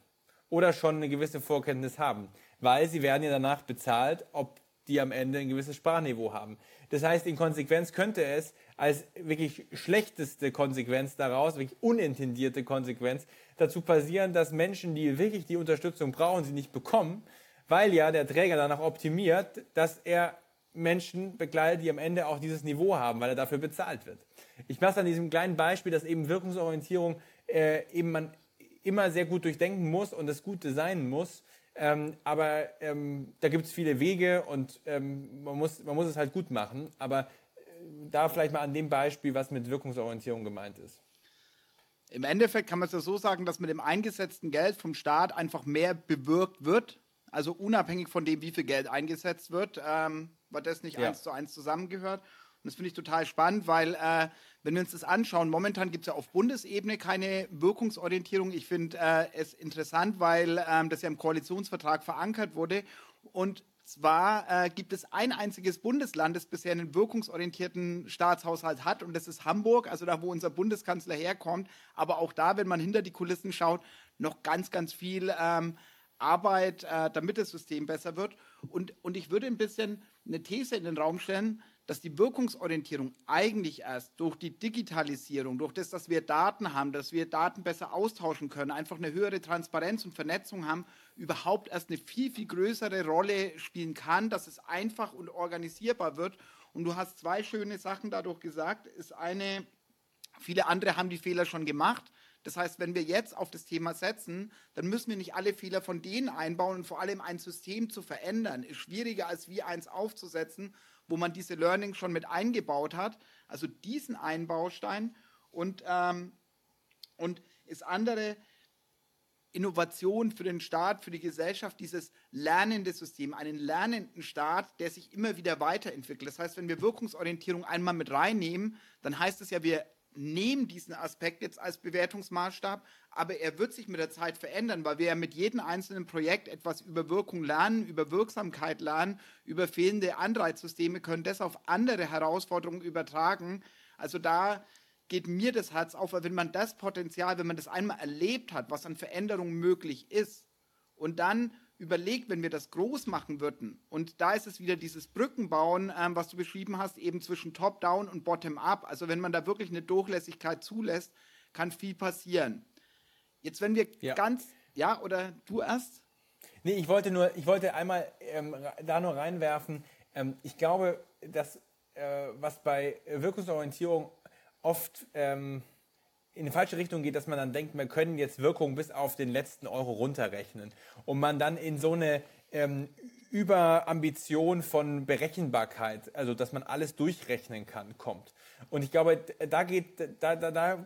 oder schon eine gewisse Vorkenntnis haben weil sie werden ja danach bezahlt, ob die am Ende ein gewisses Sprachniveau haben. Das heißt, in Konsequenz könnte es als wirklich schlechteste Konsequenz daraus, wirklich unintendierte Konsequenz, dazu passieren, dass Menschen, die wirklich die Unterstützung brauchen, sie nicht bekommen, weil ja der Träger danach optimiert, dass er Menschen begleitet, die am Ende auch dieses Niveau haben, weil er dafür bezahlt wird. Ich mache es an diesem kleinen Beispiel, dass eben Wirkungsorientierung äh, eben man immer sehr gut durchdenken muss und das Gute sein muss, ähm, aber ähm, da gibt es viele Wege und ähm, man, muss, man muss es halt gut machen. Aber da vielleicht mal an dem Beispiel, was mit Wirkungsorientierung gemeint ist. Im Endeffekt kann man es ja so sagen, dass mit dem eingesetzten Geld vom Staat einfach mehr bewirkt wird. Also unabhängig von dem, wie viel Geld eingesetzt wird, ähm, weil das nicht ja. eins zu eins zusammengehört. Und das finde ich total spannend, weil äh, wenn wir uns das anschauen, momentan gibt es ja auf Bundesebene keine Wirkungsorientierung. Ich finde äh, es interessant, weil ähm, das ja im Koalitionsvertrag verankert wurde. Und zwar äh, gibt es ein einziges Bundesland, das bisher einen wirkungsorientierten Staatshaushalt hat, und das ist Hamburg, also da, wo unser Bundeskanzler herkommt. Aber auch da, wenn man hinter die Kulissen schaut, noch ganz, ganz viel ähm, Arbeit, äh, damit das System besser wird. Und, und ich würde ein bisschen eine These in den Raum stellen, dass die Wirkungsorientierung eigentlich erst durch die Digitalisierung, durch das, dass wir Daten haben, dass wir Daten besser austauschen können, einfach eine höhere Transparenz und Vernetzung haben, überhaupt erst eine viel, viel größere Rolle spielen kann, dass es einfach und organisierbar wird. Und du hast zwei schöne Sachen dadurch gesagt. Ist eine, viele andere haben die Fehler schon gemacht. Das heißt, wenn wir jetzt auf das Thema setzen, dann müssen wir nicht alle Fehler von denen einbauen und vor allem ein System zu verändern. Ist schwieriger als wie eins aufzusetzen, wo man diese Learning schon mit eingebaut hat. Also diesen Einbaustein und, ähm, und ist andere Innovation für den Staat, für die Gesellschaft, dieses lernende System, einen lernenden Staat, der sich immer wieder weiterentwickelt. Das heißt, wenn wir Wirkungsorientierung einmal mit reinnehmen, dann heißt es ja, wir nehmen diesen Aspekt jetzt als Bewertungsmaßstab, aber er wird sich mit der Zeit verändern, weil wir ja mit jedem einzelnen Projekt etwas über Wirkung lernen, über Wirksamkeit lernen, über fehlende Anreizsysteme, können das auf andere Herausforderungen übertragen. Also da geht mir das Herz auf, weil wenn man das Potenzial, wenn man das einmal erlebt hat, was an Veränderungen möglich ist, und dann überlegt, wenn wir das groß machen würden, und da ist es wieder dieses Brückenbauen, ähm, was du beschrieben hast, eben zwischen Top-Down und Bottom-Up. Also wenn man da wirklich eine Durchlässigkeit zulässt, kann viel passieren. Jetzt, wenn wir ja. ganz, ja, oder du erst? Nee, ich wollte nur, ich wollte einmal ähm, da nur reinwerfen. Ähm, ich glaube, dass äh, was bei Wirkungsorientierung oft ähm, in die falsche Richtung geht, dass man dann denkt, wir können jetzt Wirkung bis auf den letzten Euro runterrechnen und man dann in so eine ähm, Überambition von Berechenbarkeit, also dass man alles durchrechnen kann, kommt. Und ich glaube, da geht, da, da, da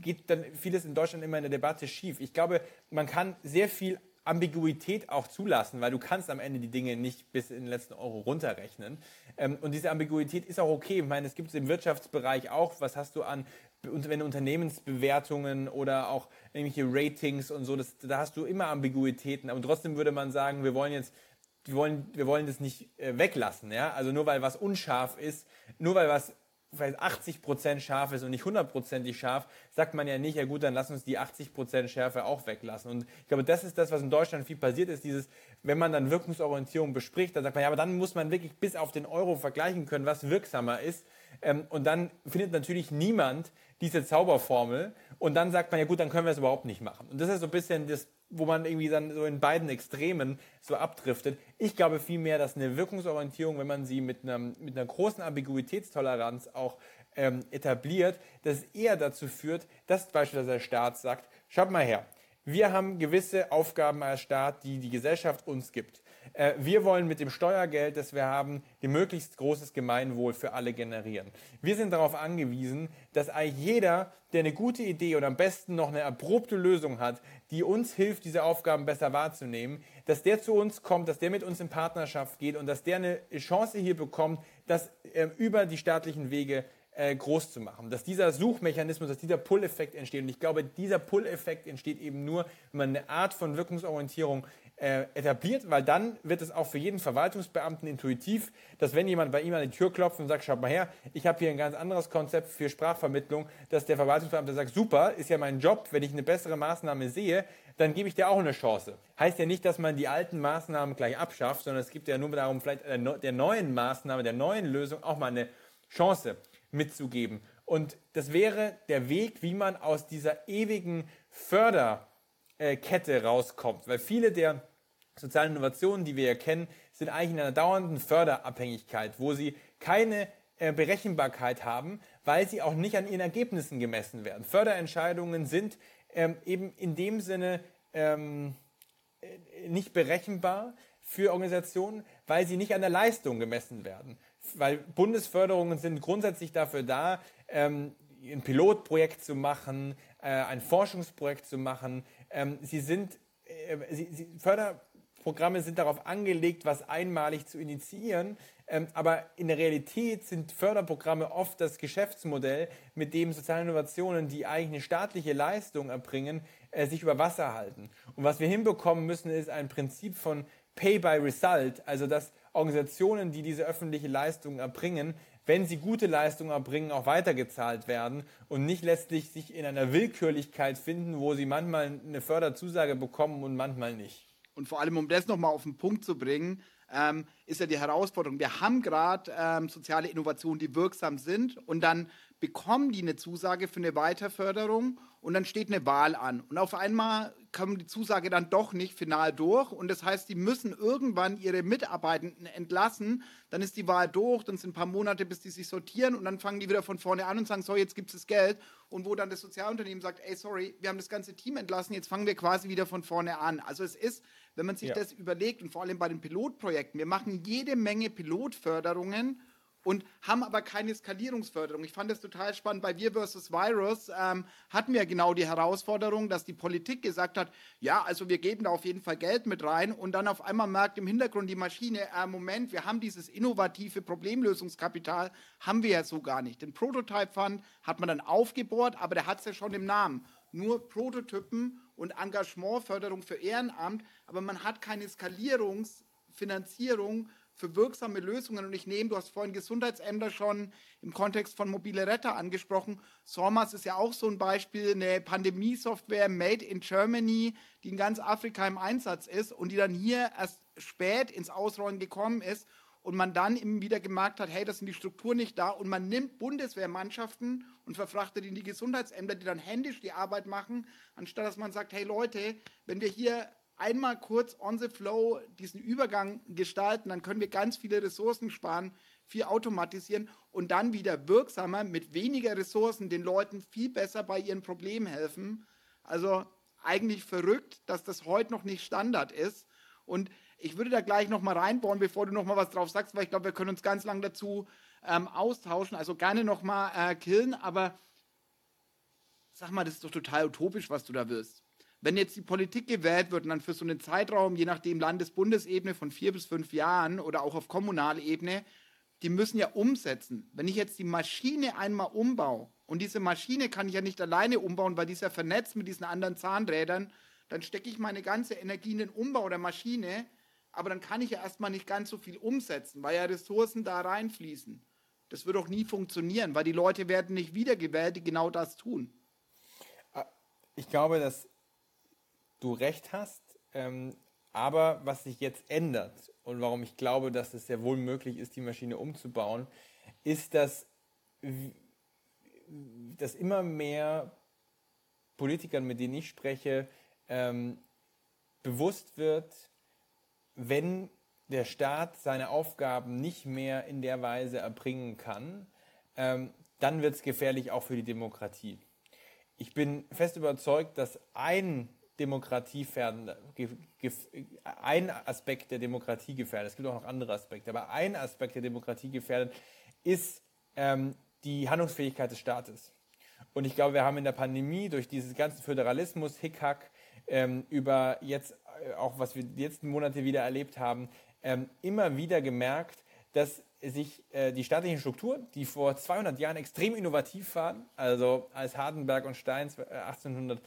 geht dann vieles in Deutschland immer in der Debatte schief. Ich glaube, man kann sehr viel Ambiguität auch zulassen, weil du kannst am Ende die Dinge nicht bis in den letzten Euro runterrechnen. Ähm, und diese Ambiguität ist auch okay. Ich meine, es gibt es im Wirtschaftsbereich auch. Was hast du an wenn Unternehmensbewertungen oder auch irgendwelche Ratings und so, das, da hast du immer Ambiguitäten. Aber trotzdem würde man sagen, wir wollen jetzt wir wollen, wir wollen das nicht äh, weglassen. Ja? Also nur weil was unscharf ist, nur weil was vielleicht 80% scharf ist und nicht 100%ig scharf, sagt man ja nicht, ja gut, dann lass uns die 80% Schärfe auch weglassen. Und ich glaube, das ist das, was in Deutschland viel passiert ist, dieses, wenn man dann Wirkungsorientierung bespricht, dann sagt man, ja, aber dann muss man wirklich bis auf den Euro vergleichen können, was wirksamer ist. Ähm, und dann findet natürlich niemand diese Zauberformel und dann sagt man, ja gut, dann können wir es überhaupt nicht machen. Und das ist so ein bisschen das wo man irgendwie dann so in beiden Extremen so abdriftet. Ich glaube vielmehr, dass eine Wirkungsorientierung, wenn man sie mit, einem, mit einer großen Ambiguitätstoleranz auch ähm, etabliert, dass eher dazu führt, dass beispielsweise der Staat sagt, schaut mal her, wir haben gewisse Aufgaben als Staat, die die Gesellschaft uns gibt. Äh, wir wollen mit dem Steuergeld, das wir haben, ein möglichst großes Gemeinwohl für alle generieren. Wir sind darauf angewiesen, dass eigentlich jeder, der eine gute Idee oder am besten noch eine erprobte Lösung hat, die uns hilft, diese Aufgaben besser wahrzunehmen, dass der zu uns kommt, dass der mit uns in Partnerschaft geht und dass der eine Chance hier bekommt, das äh, über die staatlichen Wege äh, groß zu machen. Dass dieser Suchmechanismus, dass dieser Pull-Effekt entsteht. Und ich glaube, dieser Pull-Effekt entsteht eben nur, wenn man eine Art von Wirkungsorientierung äh, etabliert, weil dann wird es auch für jeden Verwaltungsbeamten intuitiv, dass wenn jemand bei ihm an die Tür klopft und sagt, schaut mal her, ich habe hier ein ganz anderes Konzept für Sprachvermittlung, dass der Verwaltungsbeamte sagt, super, ist ja mein Job, wenn ich eine bessere Maßnahme sehe, dann gebe ich dir auch eine Chance. Heißt ja nicht, dass man die alten Maßnahmen gleich abschafft, sondern es gibt ja nur darum, vielleicht der neuen Maßnahme, der neuen Lösung auch mal eine Chance mitzugeben. Und das wäre der Weg, wie man aus dieser ewigen Förderkette rauskommt. Weil viele der sozialen Innovationen, die wir ja kennen, sind eigentlich in einer dauernden Förderabhängigkeit, wo sie keine äh, Berechenbarkeit haben, weil sie auch nicht an ihren Ergebnissen gemessen werden. Förderentscheidungen sind ähm, eben in dem Sinne ähm, äh, nicht berechenbar für Organisationen, weil sie nicht an der Leistung gemessen werden weil Bundesförderungen sind grundsätzlich dafür da, ähm, ein Pilotprojekt zu machen, äh, ein Forschungsprojekt zu machen. Ähm, sie sind, äh, sie, sie, Förderprogramme sind darauf angelegt, was einmalig zu initiieren, ähm, aber in der Realität sind Förderprogramme oft das Geschäftsmodell, mit dem soziale Innovationen, die eigentlich eine staatliche Leistung erbringen, äh, sich über Wasser halten. Und was wir hinbekommen müssen, ist ein Prinzip von Pay by Result, also dass Organisationen, die diese öffentliche Leistung erbringen, wenn sie gute Leistungen erbringen, auch weitergezahlt werden und nicht letztlich sich in einer Willkürlichkeit finden, wo sie manchmal eine Förderzusage bekommen und manchmal nicht. Und vor allem, um das nochmal auf den Punkt zu bringen, ähm, ist ja die Herausforderung. Wir haben gerade ähm, soziale Innovationen, die wirksam sind und dann bekommen die eine Zusage für eine Weiterförderung und dann steht eine Wahl an. Und auf einmal kam die Zusage dann doch nicht final durch. Und das heißt, die müssen irgendwann ihre Mitarbeitenden entlassen. Dann ist die Wahl durch, dann sind ein paar Monate, bis die sich sortieren und dann fangen die wieder von vorne an und sagen, so, jetzt gibt es das Geld. Und wo dann das Sozialunternehmen sagt, ey, sorry, wir haben das ganze Team entlassen, jetzt fangen wir quasi wieder von vorne an. Also es ist, wenn man sich ja. das überlegt und vor allem bei den Pilotprojekten, wir machen jede Menge Pilotförderungen und haben aber keine Skalierungsförderung. Ich fand das total spannend. Bei Wir vs. Virus ähm, hatten wir genau die Herausforderung, dass die Politik gesagt hat, ja, also wir geben da auf jeden Fall Geld mit rein und dann auf einmal merkt im Hintergrund die Maschine, äh, Moment, wir haben dieses innovative Problemlösungskapital, haben wir ja so gar nicht. Den Prototype Fund hat man dann aufgebohrt, aber der hat es ja schon im Namen. Nur Prototypen und Engagementförderung für Ehrenamt, aber man hat keine Skalierungsfinanzierung für wirksame Lösungen. Und ich nehme, du hast vorhin Gesundheitsämter schon im Kontext von mobile Retter angesprochen. SORMAS ist ja auch so ein Beispiel, eine Pandemie-Software made in Germany, die in ganz Afrika im Einsatz ist und die dann hier erst spät ins Ausrollen gekommen ist und man dann eben wieder gemerkt hat, hey, das sind die Strukturen nicht da und man nimmt Bundeswehrmannschaften und verfrachtet in die Gesundheitsämter, die dann händisch die Arbeit machen, anstatt dass man sagt, hey Leute, wenn wir hier einmal kurz on the flow diesen Übergang gestalten, dann können wir ganz viele Ressourcen sparen, viel automatisieren und dann wieder wirksamer mit weniger Ressourcen den Leuten viel besser bei ihren Problemen helfen. Also eigentlich verrückt, dass das heute noch nicht Standard ist. Und ich würde da gleich noch mal reinbauen, bevor du noch mal was drauf sagst, weil ich glaube, wir können uns ganz lang dazu ähm, austauschen. Also gerne noch mal äh, killen, aber sag mal, das ist doch total utopisch, was du da wirst. Wenn jetzt die Politik gewählt wird und dann für so einen Zeitraum, je nachdem Landes-Bundesebene von vier bis fünf Jahren oder auch auf kommunaler Ebene, die müssen ja umsetzen. Wenn ich jetzt die Maschine einmal umbaue und diese Maschine kann ich ja nicht alleine umbauen, weil die ist ja vernetzt mit diesen anderen Zahnrädern, dann stecke ich meine ganze Energie in den Umbau der Maschine, aber dann kann ich ja erstmal nicht ganz so viel umsetzen, weil ja Ressourcen da reinfließen. Das wird auch nie funktionieren, weil die Leute werden nicht wiedergewählt, die genau das tun. Ich glaube, dass du recht hast, ähm, aber was sich jetzt ändert und warum ich glaube, dass es sehr wohl möglich ist, die Maschine umzubauen, ist, dass, dass immer mehr Politikern, mit denen ich spreche, ähm, bewusst wird, wenn der Staat seine Aufgaben nicht mehr in der Weise erbringen kann, ähm, dann wird es gefährlich auch für die Demokratie. Ich bin fest überzeugt, dass ein Demokratie ein Aspekt der Demokratie gefährdet, es gibt auch noch andere Aspekte, aber ein Aspekt der Demokratie gefährdet ist ähm, die Handlungsfähigkeit des Staates. Und ich glaube, wir haben in der Pandemie durch diesen ganzen Föderalismus, Hickhack, ähm, über jetzt äh, auch, was wir die letzten Monate wieder erlebt haben, ähm, immer wieder gemerkt, dass sich äh, die staatlichen Strukturen, die vor 200 Jahren extrem innovativ waren, also als Hardenberg und Steins äh, 1800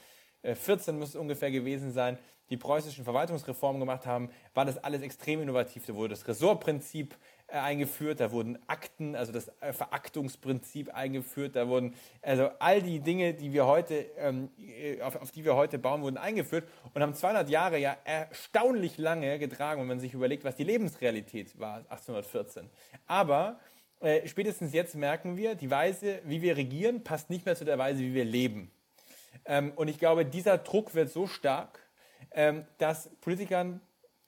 14 muss es ungefähr gewesen sein, die preußischen Verwaltungsreformen gemacht haben, war das alles extrem innovativ. Da wurde das Ressortprinzip äh, eingeführt, da wurden Akten, also das äh, Veraktungsprinzip eingeführt, da wurden, also all die Dinge, die wir heute, ähm, äh, auf, auf, die wir heute bauen, wurden eingeführt und haben 200 Jahre ja erstaunlich lange getragen, wenn man sich überlegt, was die Lebensrealität war 1814. Aber äh, spätestens jetzt merken wir, die Weise, wie wir regieren, passt nicht mehr zu der Weise, wie wir leben. Ähm, und ich glaube, dieser Druck wird so stark, ähm, dass Politikern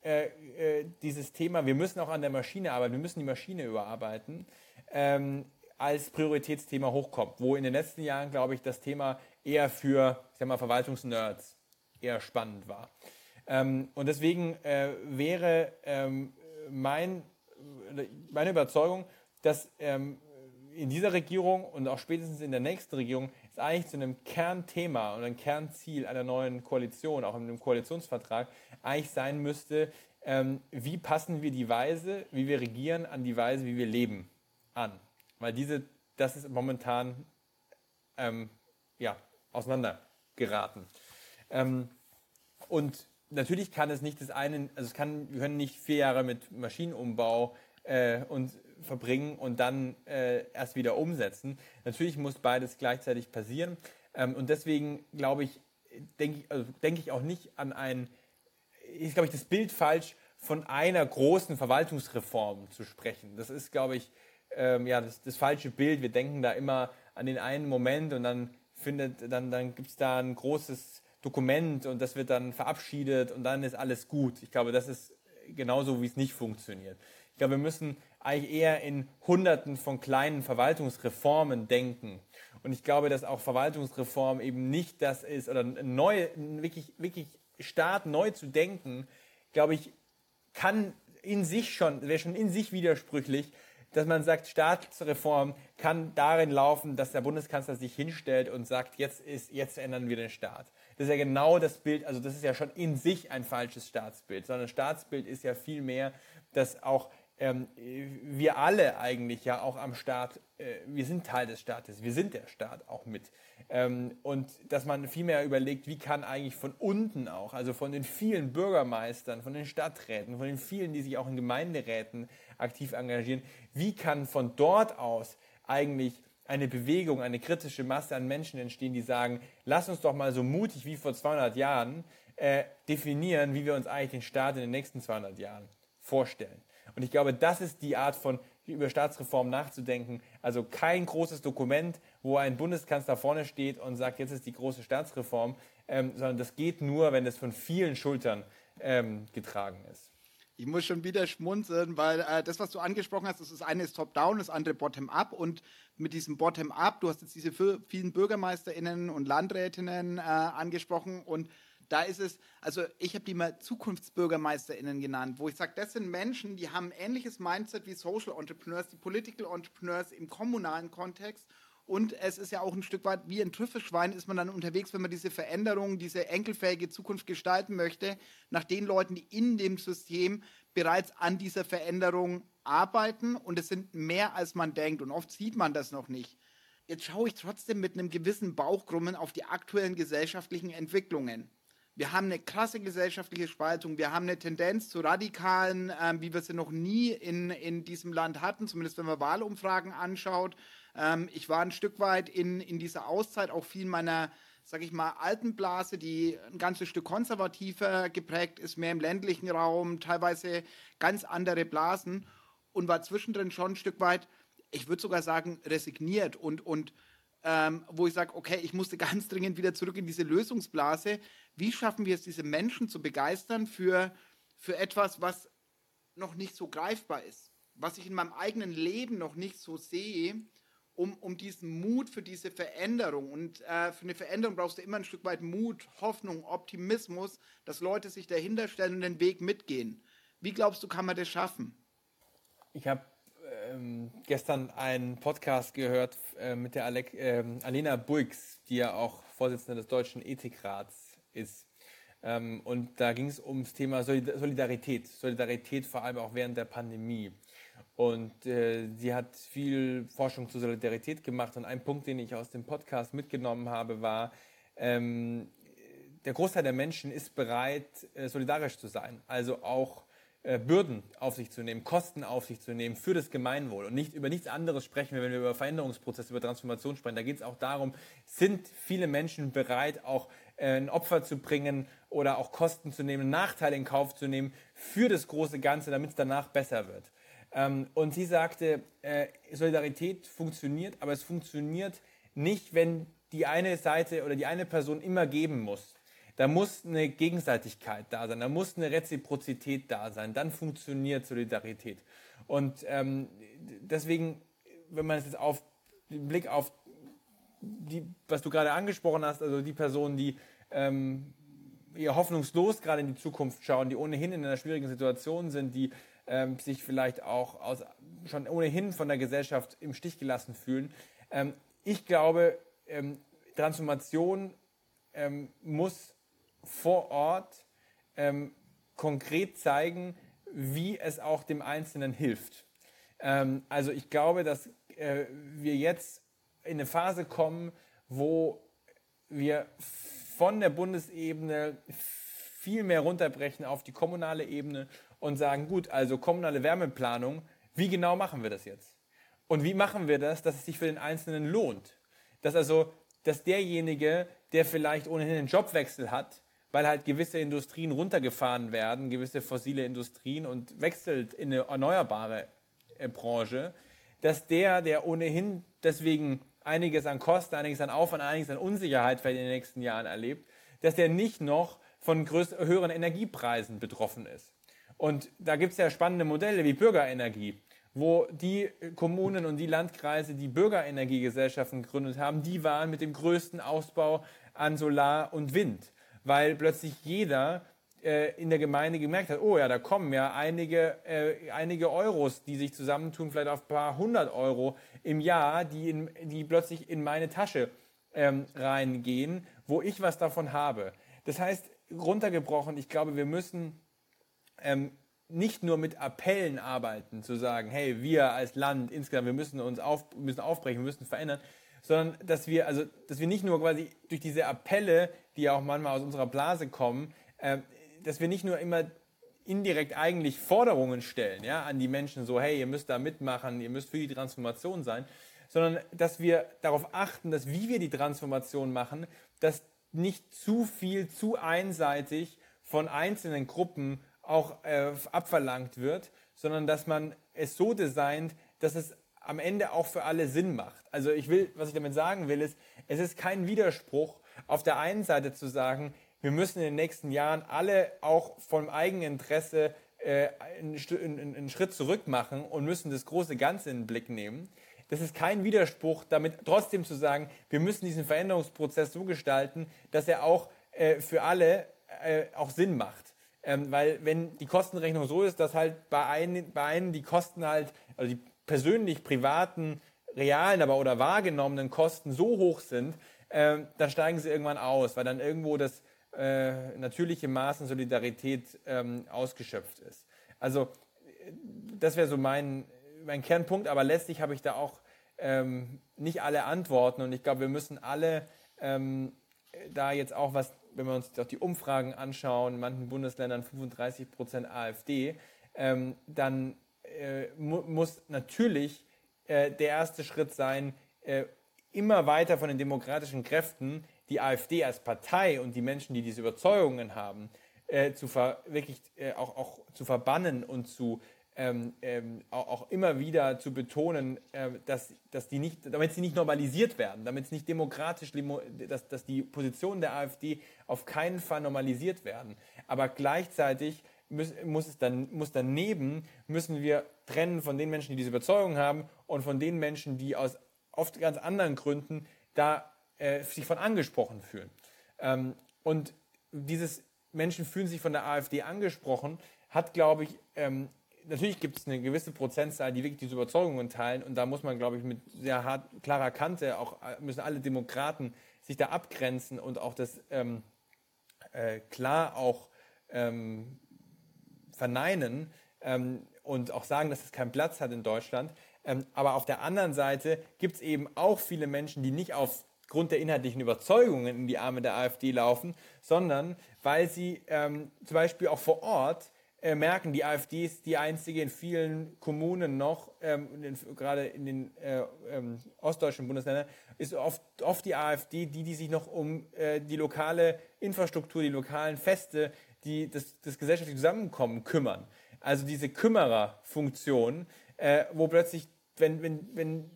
äh, äh, dieses Thema, wir müssen auch an der Maschine arbeiten, wir müssen die Maschine überarbeiten, ähm, als Prioritätsthema hochkommt. Wo in den letzten Jahren, glaube ich, das Thema eher für ich sag mal, Verwaltungsnerds eher spannend war. Ähm, und deswegen äh, wäre ähm, mein, meine Überzeugung, dass ähm, in dieser Regierung und auch spätestens in der nächsten Regierung es eigentlich zu einem Kernthema und ein Kernziel einer neuen Koalition, auch in einem Koalitionsvertrag, eigentlich sein müsste, ähm, wie passen wir die Weise, wie wir regieren, an die Weise, wie wir leben, an. Weil diese, das ist momentan ähm, ja, auseinandergeraten. Ähm, und natürlich kann es nicht das eine, also es kann, wir können nicht vier Jahre mit Maschinenumbau äh, und verbringen und dann äh, erst wieder umsetzen. Natürlich muss beides gleichzeitig passieren. Ähm, und deswegen glaube ich, denke ich, also denk ich auch nicht an ein, ist glaube ich das Bild falsch, von einer großen Verwaltungsreform zu sprechen. Das ist, glaube ich, ähm, ja, das, das falsche Bild. Wir denken da immer an den einen Moment und dann findet, dann, dann gibt es da ein großes Dokument und das wird dann verabschiedet und dann ist alles gut. Ich glaube, das ist genauso, wie es nicht funktioniert. Ich glaube, wir müssen eigentlich eher in Hunderten von kleinen Verwaltungsreformen denken. Und ich glaube, dass auch Verwaltungsreform eben nicht das ist, oder neu, wirklich, wirklich Staat neu zu denken, glaube ich, kann in sich schon, wäre schon in sich widersprüchlich, dass man sagt, Staatsreform kann darin laufen, dass der Bundeskanzler sich hinstellt und sagt, jetzt ist, jetzt ändern wir den Staat. Das ist ja genau das Bild, also das ist ja schon in sich ein falsches Staatsbild, sondern Staatsbild ist ja viel mehr, dass auch ähm, wir alle eigentlich ja auch am Staat, äh, wir sind Teil des Staates, wir sind der Staat auch mit. Ähm, und dass man vielmehr überlegt, wie kann eigentlich von unten auch, also von den vielen Bürgermeistern, von den Stadträten, von den vielen, die sich auch in Gemeinderäten aktiv engagieren, wie kann von dort aus eigentlich eine Bewegung, eine kritische Masse an Menschen entstehen, die sagen, lass uns doch mal so mutig wie vor 200 Jahren äh, definieren, wie wir uns eigentlich den Staat in den nächsten 200 Jahren vorstellen. Und ich glaube, das ist die Art von über Staatsreform nachzudenken. Also kein großes Dokument, wo ein Bundeskanzler vorne steht und sagt, jetzt ist die große Staatsreform, ähm, sondern das geht nur, wenn es von vielen Schultern ähm, getragen ist. Ich muss schon wieder schmunzeln, weil äh, das, was du angesprochen hast, das, ist eine ist Top-Down, das andere Bottom-Up. Und mit diesem Bottom-Up, du hast jetzt diese vielen BürgermeisterInnen und Landrätinnen äh, angesprochen und da ist es, also ich habe die mal ZukunftsbürgermeisterInnen genannt, wo ich sage, das sind Menschen, die haben ein ähnliches Mindset wie Social Entrepreneurs, die Political Entrepreneurs im kommunalen Kontext. Und es ist ja auch ein Stück weit wie ein Trüffelschwein ist man dann unterwegs, wenn man diese Veränderung, diese enkelfähige Zukunft gestalten möchte, nach den Leuten, die in dem System bereits an dieser Veränderung arbeiten. Und es sind mehr, als man denkt. Und oft sieht man das noch nicht. Jetzt schaue ich trotzdem mit einem gewissen Bauchgrummen auf die aktuellen gesellschaftlichen Entwicklungen. Wir haben eine krasse gesellschaftliche Spaltung. Wir haben eine Tendenz zu radikalen, ähm, wie wir sie noch nie in, in diesem Land hatten, zumindest wenn man Wahlumfragen anschaut. Ähm, ich war ein Stück weit in, in dieser Auszeit auch viel meiner, sag ich mal, alten Blase, die ein ganzes Stück konservativer geprägt ist, mehr im ländlichen Raum, teilweise ganz andere Blasen und war zwischendrin schon ein Stück weit, ich würde sogar sagen, resigniert und, und ähm, wo ich sage, okay, ich musste ganz dringend wieder zurück in diese Lösungsblase, wie schaffen wir es, diese Menschen zu begeistern für, für etwas, was noch nicht so greifbar ist, was ich in meinem eigenen Leben noch nicht so sehe, um, um diesen Mut für diese Veränderung. Und äh, für eine Veränderung brauchst du immer ein Stück weit Mut, Hoffnung, Optimismus, dass Leute sich dahinter stellen und den Weg mitgehen. Wie glaubst du, kann man das schaffen? Ich habe ähm, gestern einen Podcast gehört äh, mit der Alec, äh, Alena Bulks, die ja auch Vorsitzende des Deutschen Ethikrats ist. Ähm, und da ging es ums Thema Solidarität, Solidarität vor allem auch während der Pandemie. Und äh, sie hat viel Forschung zur Solidarität gemacht. Und ein Punkt, den ich aus dem Podcast mitgenommen habe, war, ähm, der Großteil der Menschen ist bereit, äh, solidarisch zu sein. Also auch äh, Bürden auf sich zu nehmen, Kosten auf sich zu nehmen für das Gemeinwohl. Und nicht über nichts anderes sprechen wir, wenn wir über Veränderungsprozesse, über Transformation sprechen. Da geht es auch darum, sind viele Menschen bereit, auch ein Opfer zu bringen oder auch Kosten zu nehmen, Nachteile in Kauf zu nehmen für das große Ganze, damit es danach besser wird. Ähm, und sie sagte, äh, Solidarität funktioniert, aber es funktioniert nicht, wenn die eine Seite oder die eine Person immer geben muss. Da muss eine Gegenseitigkeit da sein, da muss eine Reziprozität da sein, dann funktioniert Solidarität. Und ähm, deswegen, wenn man es jetzt auf den Blick auf die, was du gerade angesprochen hast, also die Personen, die ähm, eher hoffnungslos gerade in die Zukunft schauen, die ohnehin in einer schwierigen Situation sind, die ähm, sich vielleicht auch aus, schon ohnehin von der Gesellschaft im Stich gelassen fühlen. Ähm, ich glaube, ähm, Transformation ähm, muss vor Ort ähm, konkret zeigen, wie es auch dem Einzelnen hilft. Ähm, also ich glaube, dass äh, wir jetzt in eine Phase kommen, wo wir von der Bundesebene viel mehr runterbrechen auf die kommunale Ebene und sagen, gut, also kommunale Wärmeplanung, wie genau machen wir das jetzt? Und wie machen wir das, dass es sich für den Einzelnen lohnt? Dass also, dass derjenige, der vielleicht ohnehin einen Jobwechsel hat, weil halt gewisse Industrien runtergefahren werden, gewisse fossile Industrien und wechselt in eine erneuerbare äh, Branche, dass der, der ohnehin deswegen einiges an Kosten, einiges an Aufwand, einiges an Unsicherheit vielleicht in den nächsten Jahren erlebt, dass der nicht noch von höheren Energiepreisen betroffen ist. Und da gibt es ja spannende Modelle wie Bürgerenergie, wo die Kommunen und die Landkreise, die Bürgerenergiegesellschaften gegründet haben, die waren mit dem größten Ausbau an Solar und Wind, weil plötzlich jeder in der Gemeinde gemerkt hat, oh ja, da kommen ja einige, äh, einige Euros, die sich zusammentun, vielleicht auf ein paar hundert Euro im Jahr, die, in, die plötzlich in meine Tasche ähm, reingehen, wo ich was davon habe. Das heißt, runtergebrochen, ich glaube, wir müssen ähm, nicht nur mit Appellen arbeiten, zu sagen, hey, wir als Land insgesamt, wir müssen uns auf, müssen aufbrechen, wir müssen verändern, sondern dass wir, also, dass wir nicht nur quasi durch diese Appelle, die ja auch manchmal aus unserer Blase kommen, äh, dass wir nicht nur immer indirekt eigentlich Forderungen stellen ja, an die Menschen, so hey, ihr müsst da mitmachen, ihr müsst für die Transformation sein, sondern dass wir darauf achten, dass wie wir die Transformation machen, dass nicht zu viel, zu einseitig von einzelnen Gruppen auch äh, abverlangt wird, sondern dass man es so designt, dass es am Ende auch für alle Sinn macht. Also ich will, was ich damit sagen will, ist, es ist kein Widerspruch, auf der einen Seite zu sagen, wir müssen in den nächsten Jahren alle auch vom Eigeninteresse äh, einen, Schritt zurück machen und müssen das große Ganze in den Blick nehmen. Das ist kein Widerspruch, damit trotzdem zu sagen, wir müssen diesen Veränderungsprozess so gestalten, dass er auch äh, für alle äh, auch Sinn macht. Ähm, weil wenn die Kostenrechnung so ist, dass halt bei einen, bei einen die Kosten halt, also die persönlich privaten, realen, aber oder wahrgenommenen Kosten so hoch sind, äh, dann steigen sie irgendwann aus, weil dann irgendwo das äh, natürliche Maß an Solidarität ähm, ausgeschöpft ist. Also das wäre so mein, mein Kernpunkt, aber letztlich habe ich da auch ähm, nicht alle Antworten und ich glaube, wir müssen alle ähm, da jetzt auch was wenn wir uns auch die Umfragen anschauen, in manchen Bundesländern 35 Prozent AfD, ähm, dann äh, mu muss natürlich äh, der erste Schritt sein, äh, immer weiter von den demokratischen Kräften die AfD als Partei und die Menschen, die diese Überzeugungen haben, äh, zu wirklich äh, auch, auch zu verbannen und zu ähm, ähm, auch, immer wieder zu betonen, äh, dass, dass die nicht, damit sie nicht normalisiert werden, damit es nicht demokratisch, dass, dass die Positionen der AfD auf keinen Fall normalisiert werden. Aber gleichzeitig muss, muss es dann, muss daneben, müssen wir trennen von den Menschen, die diese Überzeugung haben und von den Menschen, die aus oft ganz anderen Gründen da äh, sich von angesprochen fühlen. Ähm, und dieses Menschen fühlen sich von der AfD angesprochen, hat, glaube ich, ähm, natürlich gibt es eine gewisse Prozentzahl, die wirklich diese Überzeugungen teilen und da muss man, glaube ich, mit sehr hart, klarer Kante, auch äh, müssen alle Demokraten sich da abgrenzen und auch das ähm, äh, klar auch ähm, verneinen ähm, und auch sagen, dass es keinen Platz hat in Deutschland. Ähm, aber auf der anderen Seite gibt es eben auch viele Menschen, die nicht aufgrund der inhaltlichen Überzeugungen in die Arme der AfD laufen, sondern weil sie ähm, zum Beispiel auch vor Ort äh, merken, die AfD ist die einzige in vielen Kommunen noch, ähm, gerade in den äh, ähm, ostdeutschen Bundesländern, ist oft, oft die AfD die, die sich noch um äh, die lokale Infrastruktur, die lokalen Feste, die das, das gesellschaftliche Zusammenkommen kümmern. Also diese Kümmererfunktion, äh, wo plötzlich, wenn, wenn, wenn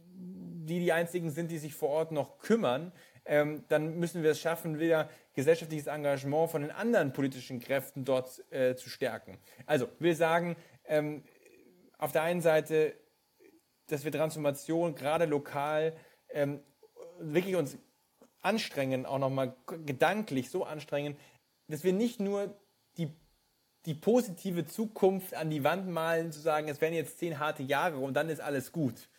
die die einzigen sind, die sich vor Ort noch kümmern, ähm, dann müssen wir es schaffen, wieder gesellschaftliches Engagement von den anderen politischen Kräften dort äh, zu stärken. Also, wir sagen, ähm, auf der einen Seite, dass wir Transformation gerade lokal ähm, wirklich uns anstrengen, auch nochmal gedanklich so anstrengen, dass wir nicht nur die, die positive Zukunft an die Wand malen, zu sagen, es werden jetzt zehn harte Jahre und dann ist alles gut,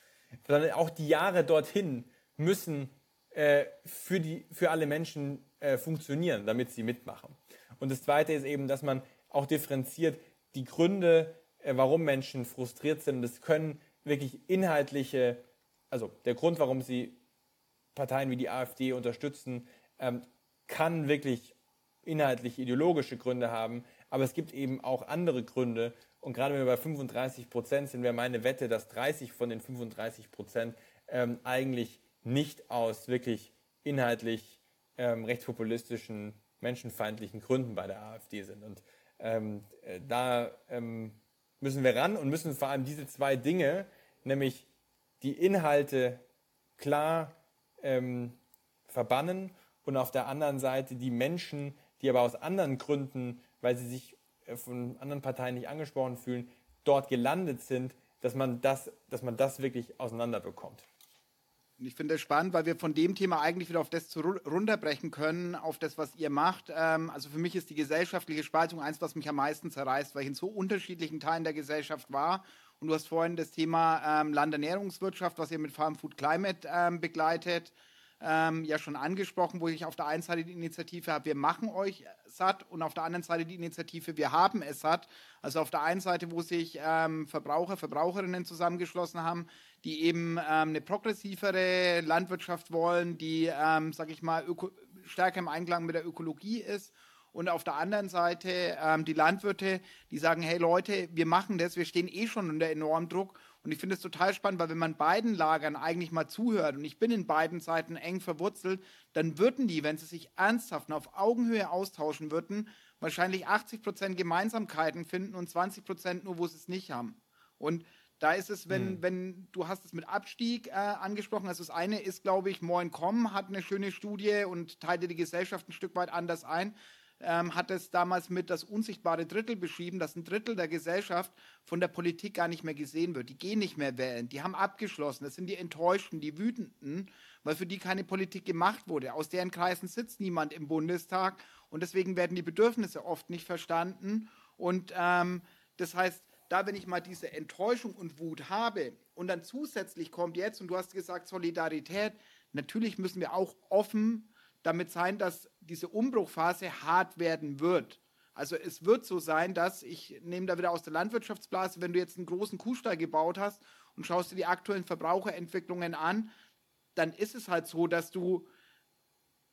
sondern auch die Jahre dorthin müssen äh, für, die, für alle Menschen äh, funktionieren, damit sie mitmachen. Und das Zweite ist eben, dass man auch differenziert die Gründe, äh, warum Menschen frustriert sind. Das können wirklich inhaltliche, also der Grund, warum sie Parteien wie die AfD unterstützen, ähm, kann wirklich inhaltlich ideologische Gründe haben, aber es gibt eben auch andere Gründe. Und gerade wenn wir bei 35 Prozent sind, wäre meine Wette, dass 30 von den 35 Prozent ähm, eigentlich nicht aus wirklich inhaltlich ähm, rechtspopulistischen, menschenfeindlichen Gründen bei der AfD sind. Und ähm, äh, da ähm, müssen wir ran und müssen vor allem diese zwei Dinge, nämlich die Inhalte klar ähm, verbannen und auf der anderen Seite die Menschen, die aber aus anderen Gründen, weil sie sich von anderen Parteien nicht angesprochen fühlen, dort gelandet sind, dass man das, dass man das wirklich auseinanderbekommt. Ich finde es spannend, weil wir von dem Thema eigentlich wieder auf das zu runterbrechen können, auf das, was ihr macht. Ähm, also für mich ist die gesellschaftliche Spaltung eins, was mich am meisten zerreißt, weil ich in so unterschiedlichen Teilen der Gesellschaft war. Und du hast vorhin das Thema ähm, Landernährungswirtschaft, was ihr mit Farm Food Climate ähm, begleitet, ähm, ja schon angesprochen, wo ich auf der einen Seite die Initiative habe, wir machen euch satt und auf der anderen Seite die Initiative, wir haben es satt. Also auf der einen Seite, wo sich ähm, Verbraucher, Verbraucherinnen zusammengeschlossen haben, die eben ähm, eine progressivere Landwirtschaft wollen, die, ähm, sag ich mal, stärker im Einklang mit der Ökologie ist. Und auf der anderen Seite ähm, die Landwirte, die sagen, hey Leute, wir machen das, wir stehen eh schon unter enormem Druck. Und ich finde es total spannend, weil wenn man beiden Lagern eigentlich mal zuhört, und ich bin in beiden Seiten eng verwurzelt, dann würden die, wenn sie sich ernsthaft und auf Augenhöhe austauschen würden, wahrscheinlich 80 Prozent Gemeinsamkeiten finden und 20 Prozent nur, wo sie es nicht haben. Und da ist es, wenn, mhm. wenn du hast es mit Abstieg äh, angesprochen. Also das eine ist, glaube ich, Moin.com hat eine schöne Studie und teilte die Gesellschaft ein Stück weit anders ein. Ähm, hat es damals mit das unsichtbare Drittel beschrieben, dass ein Drittel der Gesellschaft von der Politik gar nicht mehr gesehen wird. Die gehen nicht mehr wählen, die haben abgeschlossen. Das sind die Enttäuschten, die Wütenden, weil für die keine Politik gemacht wurde. Aus deren Kreisen sitzt niemand im Bundestag und deswegen werden die Bedürfnisse oft nicht verstanden. Und ähm, das heißt, da, wenn ich mal diese Enttäuschung und Wut habe und dann zusätzlich kommt jetzt, und du hast gesagt, Solidarität, natürlich müssen wir auch offen damit sein, dass diese Umbruchphase hart werden wird. Also es wird so sein, dass, ich nehme da wieder aus der Landwirtschaftsblase, wenn du jetzt einen großen Kuhstall gebaut hast und schaust dir die aktuellen Verbraucherentwicklungen an, dann ist es halt so, dass du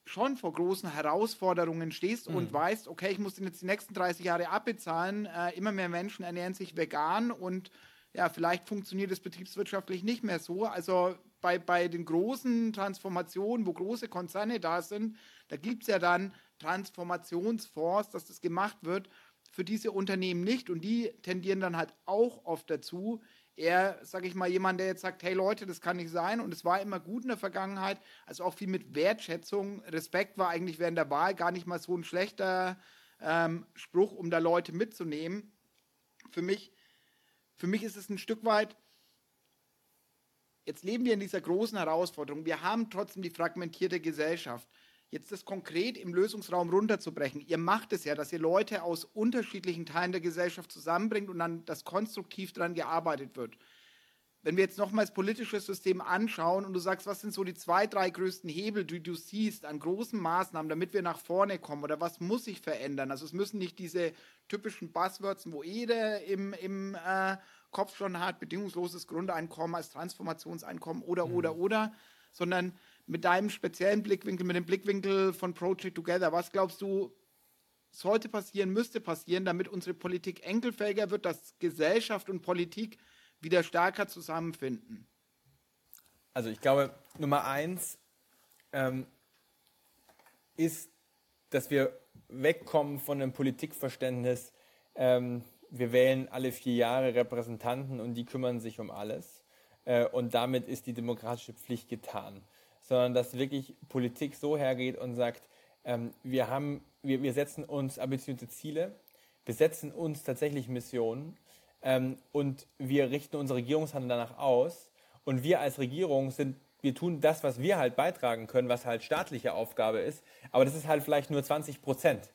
schon vor großen Herausforderungen stehst mhm. und weißt, okay, ich muss den jetzt die nächsten 30 Jahre abbezahlen. Äh, immer mehr Menschen ernähren sich vegan und ja, vielleicht funktioniert es betriebswirtschaftlich nicht mehr so. Also bei, bei den großen Transformationen, wo große Konzerne da sind, da gibt es ja dann Transformationsfonds, dass das gemacht wird für diese Unternehmen nicht. Und die tendieren dann halt auch oft dazu, eher, sage ich mal, jemand, der jetzt sagt, hey Leute, das kann nicht sein und es war immer gut in der Vergangenheit, also auch viel mit Wertschätzung. Respekt war eigentlich während der Wahl gar nicht mal so ein schlechter ähm, Spruch, um da Leute mitzunehmen. Für mich, für mich ist es ein Stück weit, jetzt leben wir in dieser großen Herausforderung. Wir haben trotzdem die fragmentierte Gesellschaft jetzt das konkret im Lösungsraum runterzubrechen. Ihr macht es ja, dass ihr Leute aus unterschiedlichen Teilen der Gesellschaft zusammenbringt und dann das konstruktiv daran gearbeitet wird. Wenn wir jetzt nochmals politisches System anschauen und du sagst, was sind so die zwei, drei größten Hebel, die du siehst an großen Maßnahmen, damit wir nach vorne kommen oder was muss sich verändern? Also es müssen nicht diese typischen Buzzwords, wo jeder im, im äh, Kopf schon hat, bedingungsloses Grundeinkommen als Transformationseinkommen oder, mhm. oder, oder, sondern mit deinem speziellen Blickwinkel, mit dem Blickwinkel von Project Together, was glaubst du, sollte passieren, müsste passieren, damit unsere Politik enkelfähiger wird, dass Gesellschaft und Politik wieder stärker zusammenfinden? Also ich glaube, Nummer eins ähm, ist, dass wir wegkommen von einem Politikverständnis, ähm, wir wählen alle vier Jahre Repräsentanten und die kümmern sich um alles. Äh, und damit ist die demokratische Pflicht getan sondern dass wirklich Politik so hergeht und sagt, ähm, wir, haben, wir, setzen uns ambitionierte Ziele, wir setzen uns tatsächlich Missionen ähm, und wir richten unser Regierungshandeln danach aus. Und wir als Regierung sind, wir tun das, was wir halt beitragen können, was halt staatliche Aufgabe ist, aber das ist halt vielleicht nur 20 Prozent.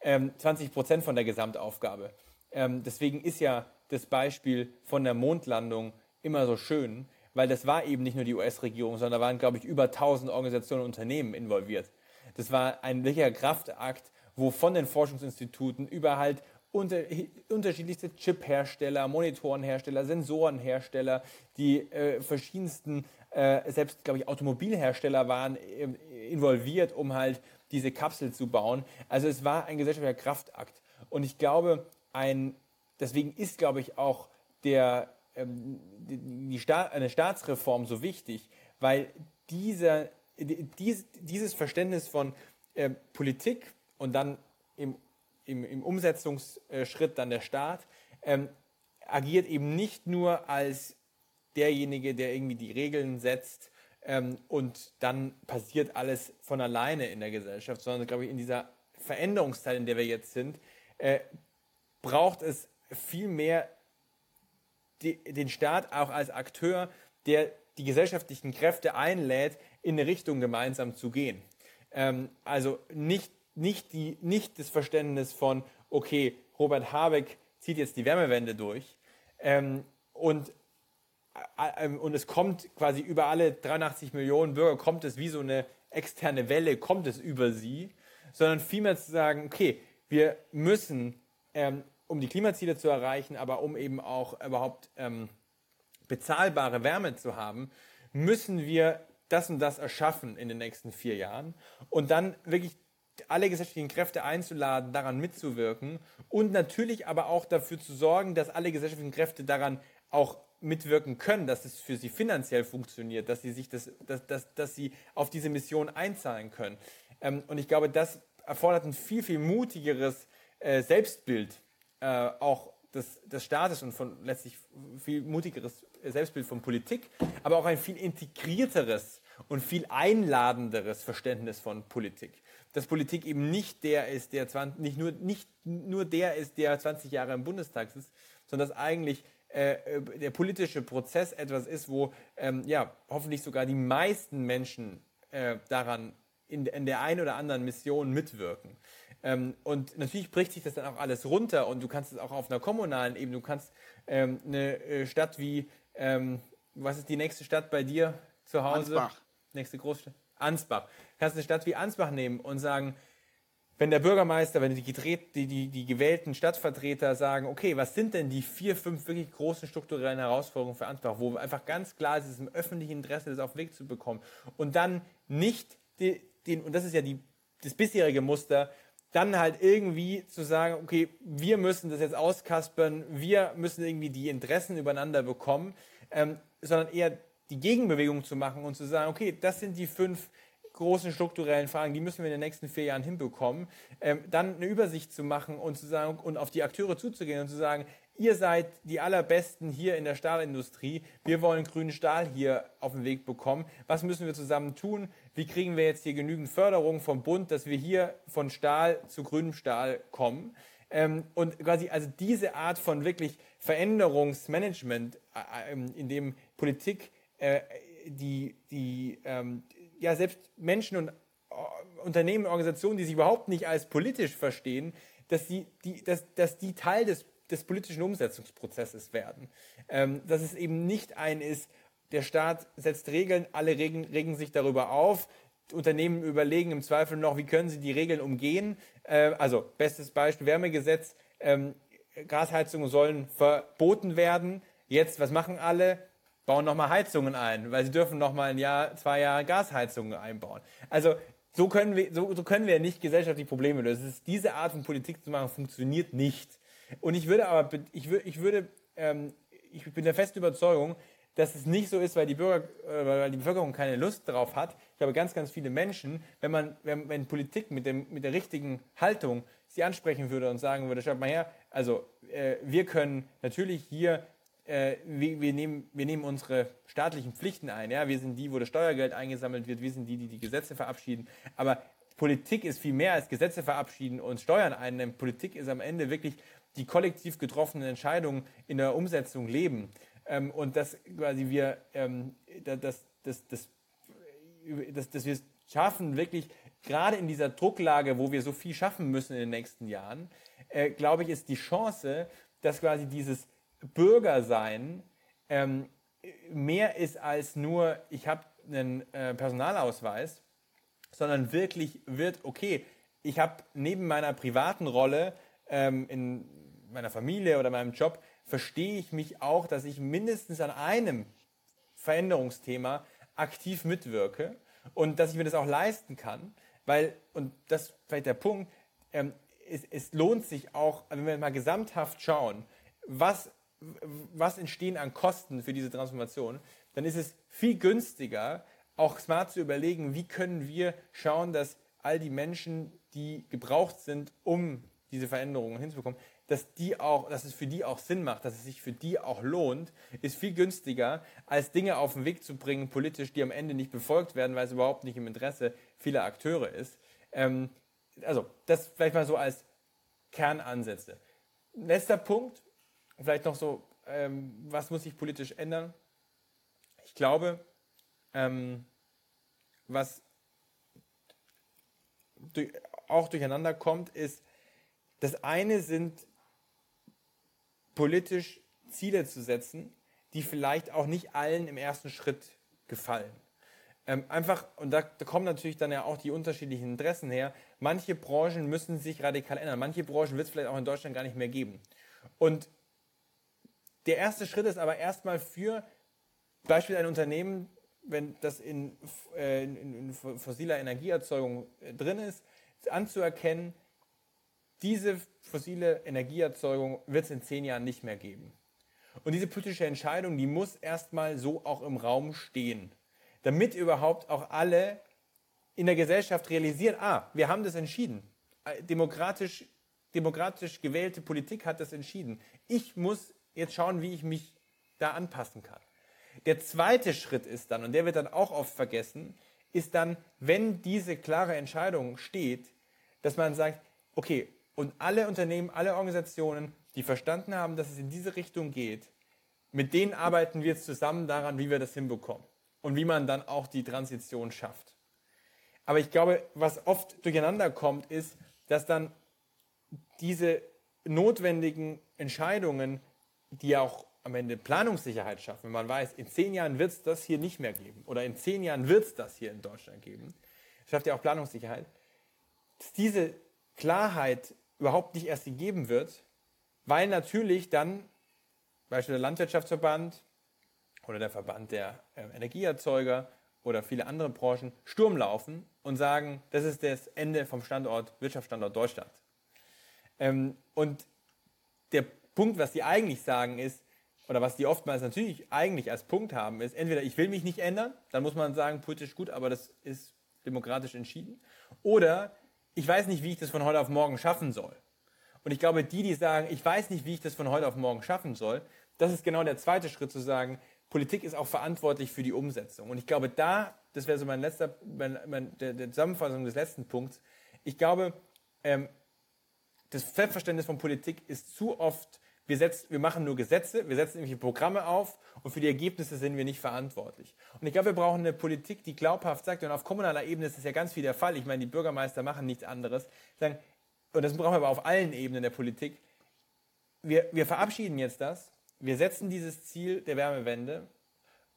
Ähm, 20 Prozent von der Gesamtaufgabe. Ähm, deswegen ist ja das Beispiel von der Mondlandung immer so schön, weil das war eben nicht nur die US-Regierung, sondern da waren, glaube ich, über 1000 Organisationen und Unternehmen involviert. Das war ein wirklicher Kraftakt, wo von den Forschungsinstituten über halt unter, unterschiedlichste Chip-Hersteller, Monitorenhersteller, Sensorenhersteller, die äh, verschiedensten, äh, selbst, glaube ich, Automobilhersteller waren äh, involviert, um halt diese Kapsel zu bauen. Also es war ein gesellschaftlicher Kraftakt. Und ich glaube, ein, deswegen ist, glaube ich, auch der ähm, die Staat, eine Staatsreform so wichtig, weil dieser, dies, dieses Verständnis von äh, Politik und dann im, im, im, Umsetzungsschritt dann der Staat ähm, agiert eben nicht nur als derjenige, der irgendwie die Regeln setzt ähm, und dann passiert alles von alleine in der Gesellschaft, sondern glaube ich in dieser Veränderungszeit, in der wir jetzt sind, äh, braucht es viel mehr die, den Staat auch als Akteur, der die gesellschaftlichen Kräfte einlädt, in eine Richtung gemeinsam zu gehen. Ähm, also nicht, nicht, die, nicht das Verständnis von, okay, Robert Habeck zieht jetzt die Wärmewende durch ähm, und, äh, äh, und es kommt quasi über alle 83 Millionen Bürger, kommt es wie so eine externe Welle, kommt es über sie, sondern vielmehr zu sagen, okay, wir müssen ähm, um die Klimaziele zu erreichen, aber um eben auch überhaupt ähm, bezahlbare Wärme zu haben, müssen wir das und das erschaffen in den nächsten vier Jahren und dann wirklich alle gesellschaftlichen Kräfte einzuladen, daran mitzuwirken und natürlich aber auch dafür zu sorgen, dass alle gesellschaftlichen Kräfte daran auch mitwirken können, dass es für sie finanziell funktioniert, dass sie sich das, dass, dass, dass sie auf diese Mission einzahlen können. Ähm, und ich glaube, das erfordert ein viel, viel mutigeres äh, Selbstbild äh, auch des, des Staates und von letztlich viel mutigeres Selbstbild von Politik, aber auch ein viel integrierteres und viel einladenderes Verständnis von Politik. Dass Politik eben nicht der ist, der 20, nicht, nur, nicht nur der ist, der 20 Jahre im Bundestag ist, sondern dass eigentlich äh, der politische Prozess etwas ist, wo ähm, ja hoffentlich sogar die meisten Menschen äh, daran in, in, der einen oder anderen Mission mitwirken. Ähm, und natürlich bricht sich das dann auch alles runter und du kannst es auch auf einer kommunalen Ebene, du kannst ähm, eine äh, Stadt wie, ähm, was ist die nächste Stadt bei dir zu Hause? Ansbach. Nächste Großstadt? Ansbach. Du kannst eine Stadt wie Ansbach nehmen und sagen, wenn der Bürgermeister, wenn die, gedreht, die, die, die gewählten Stadtvertreter sagen, okay, was sind denn die vier, fünf wirklich großen strukturellen Herausforderungen für Ansbach, wo einfach ganz klar ist, es ist im öffentlichen Interesse, das auf den Weg zu bekommen und dann nicht die, den, und das ist ja die, das bisherige Muster, dann halt irgendwie zu sagen, okay, wir müssen das jetzt auskaspern, wir müssen irgendwie die Interessen übereinander bekommen, ähm, sondern eher die Gegenbewegung zu machen und zu sagen, okay, das sind die fünf großen strukturellen Fragen, die müssen wir in den nächsten vier Jahren hinbekommen, ähm, dann eine Übersicht zu machen und zu sagen und auf die Akteure zuzugehen und zu sagen, ihr seid die allerbesten hier in der Stahlindustrie, wir wollen grünen Stahl hier auf den Weg bekommen. Was müssen wir zusammen tun? Wie kriegen wir jetzt hier genügend Förderung vom Bund, dass wir hier von Stahl zu grünem Stahl kommen? Ähm, und quasi also diese Art von wirklich Veränderungsmanagement, äh, äh in dem Politik äh, die, die ähm, ja selbst Menschen und äh, Unternehmen, Organisationen, die sich überhaupt nicht als politisch verstehen, dass, sie, die, dass, dass die Teil des des politischen Umsetzungsprozesses werden. Ähm, dass es eben nicht ein ist, der Staat setzt Regeln, alle regen, regen sich darüber auf, Unternehmen überlegen im Zweifel noch, wie können sie die Regeln umgehen. Äh, also bestes Beispiel Wärmegesetz, ähm, Gasheizungen sollen verboten werden. Jetzt, was machen alle? Bauen nochmal Heizungen ein, weil sie dürfen nochmal ein Jahr, zwei Jahre Gasheizungen einbauen. Also so können wir, so, so können wir nicht gesellschaftliche Probleme lösen. Diese Art von Politik zu machen, funktioniert nicht. Und ich würde aber, ich, würde, ich würde, ähm, ich bin der festen Überzeugung, dass es nicht so ist, weil die, Bürger, äh, weil die Bevölkerung keine Lust darauf hat. Ich glaube, ganz, ganz viele Menschen, wenn man, wenn, wenn Politik mit, dem, mit der richtigen Haltung sie ansprechen würde und sagen würde, schaut mal her, also äh, wir können natürlich hier, äh, wir, wir, nehmen, wir nehmen unsere staatlichen Pflichten ein, ja, wir sind die, wo das Steuergeld eingesammelt wird, wir sind die, die die Gesetze verabschieden, aber Politik ist viel mehr als Gesetze verabschieden und Steuern einnehmen. Politik ist am Ende wirklich die kollektiv getroffenen Entscheidungen in der Umsetzung leben. Ähm, und dass quasi wir, ähm, dass, dass, dass, dass, dass wir es schaffen, wirklich gerade in dieser Drucklage, wo wir so viel schaffen müssen in den nächsten Jahren, äh, glaube ich, ist die Chance, dass quasi dieses Bürgersein ähm, mehr ist als nur, ich habe einen äh, Personalausweis, sondern wirklich wird, okay, ich habe neben meiner privaten Rolle ähm, in meiner Familie oder meinem Job verstehe ich mich auch, dass ich mindestens an einem Veränderungsthema aktiv mitwirke und dass ich mir das auch leisten kann, weil, und das ist vielleicht der Punkt, ähm, es, es, lohnt sich auch, wenn wir mal gesamthaft schauen, was, was entstehen an Kosten für diese Transformation, dann ist es viel günstiger, auch smart zu überlegen, wie können wir schauen, dass all die Menschen, die gebraucht sind, um diese Veränderungen hinzubekommen, dass, die auch, dass es für die auch Sinn macht, dass es sich für die auch lohnt, ist viel günstiger, als Dinge auf den Weg zu bringen, politisch, die am Ende nicht befolgt werden, weil es überhaupt nicht im Interesse vieler Akteure ist. Ähm, also, das vielleicht mal so als Kernansätze. Letzter Punkt, vielleicht noch so, ähm, was muss sich politisch ändern? Ich glaube, ähm, was durch, auch durcheinander kommt, ist, das eine sind politisch Ziele zu setzen, die vielleicht auch nicht allen im ersten Schritt gefallen. Ähm, einfach, und da, da, kommen natürlich dann ja auch die unterschiedlichen Interessen her, manche Branchen müssen sich radikal ändern. Manche Branchen wird es vielleicht auch in Deutschland gar nicht mehr geben. Und der erste Schritt ist aber erstmal für Beispiel ein Unternehmen, wenn das in, äh, in, in fossiler Energieerzeugung äh, drin ist, anzuerkennen, diese fossile Energieerzeugung wird es in zehn Jahren nicht mehr geben. Und diese politische Entscheidung, die muss erstmal so auch im Raum stehen, damit überhaupt auch alle in der Gesellschaft realisieren, ah, wir haben das entschieden. Demokratisch, demokratisch gewählte Politik hat das entschieden. Ich muss jetzt schauen, wie ich mich da anpassen kann. Der zweite Schritt ist dann, und der wird dann auch oft vergessen, ist dann, wenn diese klare Entscheidung steht, dass man sagt, okay, und alle Unternehmen, alle Organisationen, die verstanden haben, dass es in diese Richtung geht, mit denen arbeiten wir jetzt zusammen daran, wie wir das hinbekommen und wie man dann auch die Transition schafft. Aber ich glaube, was oft durcheinander kommt, ist, dass dann diese notwendigen Entscheidungen, die auch am Ende Planungssicherheit schaffen, wenn man weiß, in zehn Jahren wird es das hier nicht mehr geben oder in zehn Jahren wird es das hier in Deutschland geben, schafft ja auch Planungssicherheit, dass diese Klarheit überhaupt nicht erst gegeben wird, weil natürlich dann beispielsweise der Landwirtschaftsverband oder der Verband der äh, Energieerzeuger oder viele andere Branchen Sturm laufen und sagen, das ist das Ende vom Standort, Wirtschaftsstandort Deutschland. Ähm, und der Punkt, was die eigentlich sagen, ist, oder was die oftmals natürlich eigentlich als Punkt haben, ist, entweder ich will mich nicht ändern, dann muss man sagen, politisch gut, aber das ist demokratisch entschieden, oder ich weiß nicht, wie ich das von heute auf morgen schaffen soll. Und ich glaube, die, die sagen, ich weiß nicht, wie ich das von heute auf morgen schaffen soll, das ist genau der zweite Schritt zu sagen, Politik ist auch verantwortlich für die Umsetzung. Und ich glaube, da, das wäre so mein letzter, mein, mein, der, der, Zusammenfassung des letzten Punkts, ich glaube, ähm, das Selbstverständnis von Politik ist zu oft, wir, setzen, wir machen nur Gesetze, wir setzen irgendwelche Programme auf und für die Ergebnisse sind wir nicht verantwortlich. Und ich glaube, wir brauchen eine Politik, die glaubhaft sagt, und auf kommunaler Ebene ist das ja ganz viel der Fall, ich meine, die Bürgermeister machen nichts anderes, sagen, und das brauchen wir aber auf allen Ebenen der Politik, wir, wir verabschieden jetzt das wir setzen dieses Ziel der Wärmewende,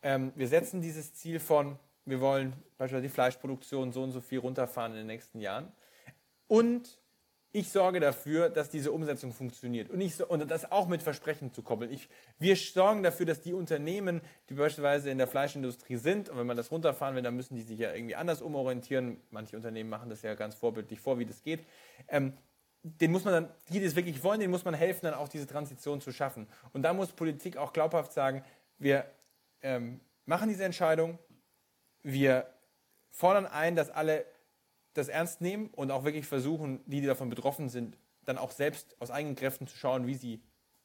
ähm, wir setzen dieses Ziel von, wir wollen beispielsweise die Fleischproduktion so und so viel runterfahren in den nächsten Jahren. Und ich sorge dafür, dass diese Umsetzung funktioniert. Und, ich, und das auch mit Versprechen zu koppeln. Ich, wir sorgen dafür, dass die Unternehmen, die beispielsweise in der Fleischindustrie sind, und wenn man das runterfahren will, dann müssen die sich ja irgendwie anders umorientieren. Manche Unternehmen machen das ja ganz vorbildlich vor, wie das geht. Ähm, den muss man dann, die, die es wirklich wollen, denen muss man helfen, dann auch diese Transition zu schaffen. Und da muss Politik auch glaubhaft sagen, wir ähm, machen diese Entscheidung, wir fordern ein, dass alle das ernst nehmen und auch wirklich versuchen, die, die davon betroffen sind, dann auch selbst aus eigenen Kräften zu schauen, wie sie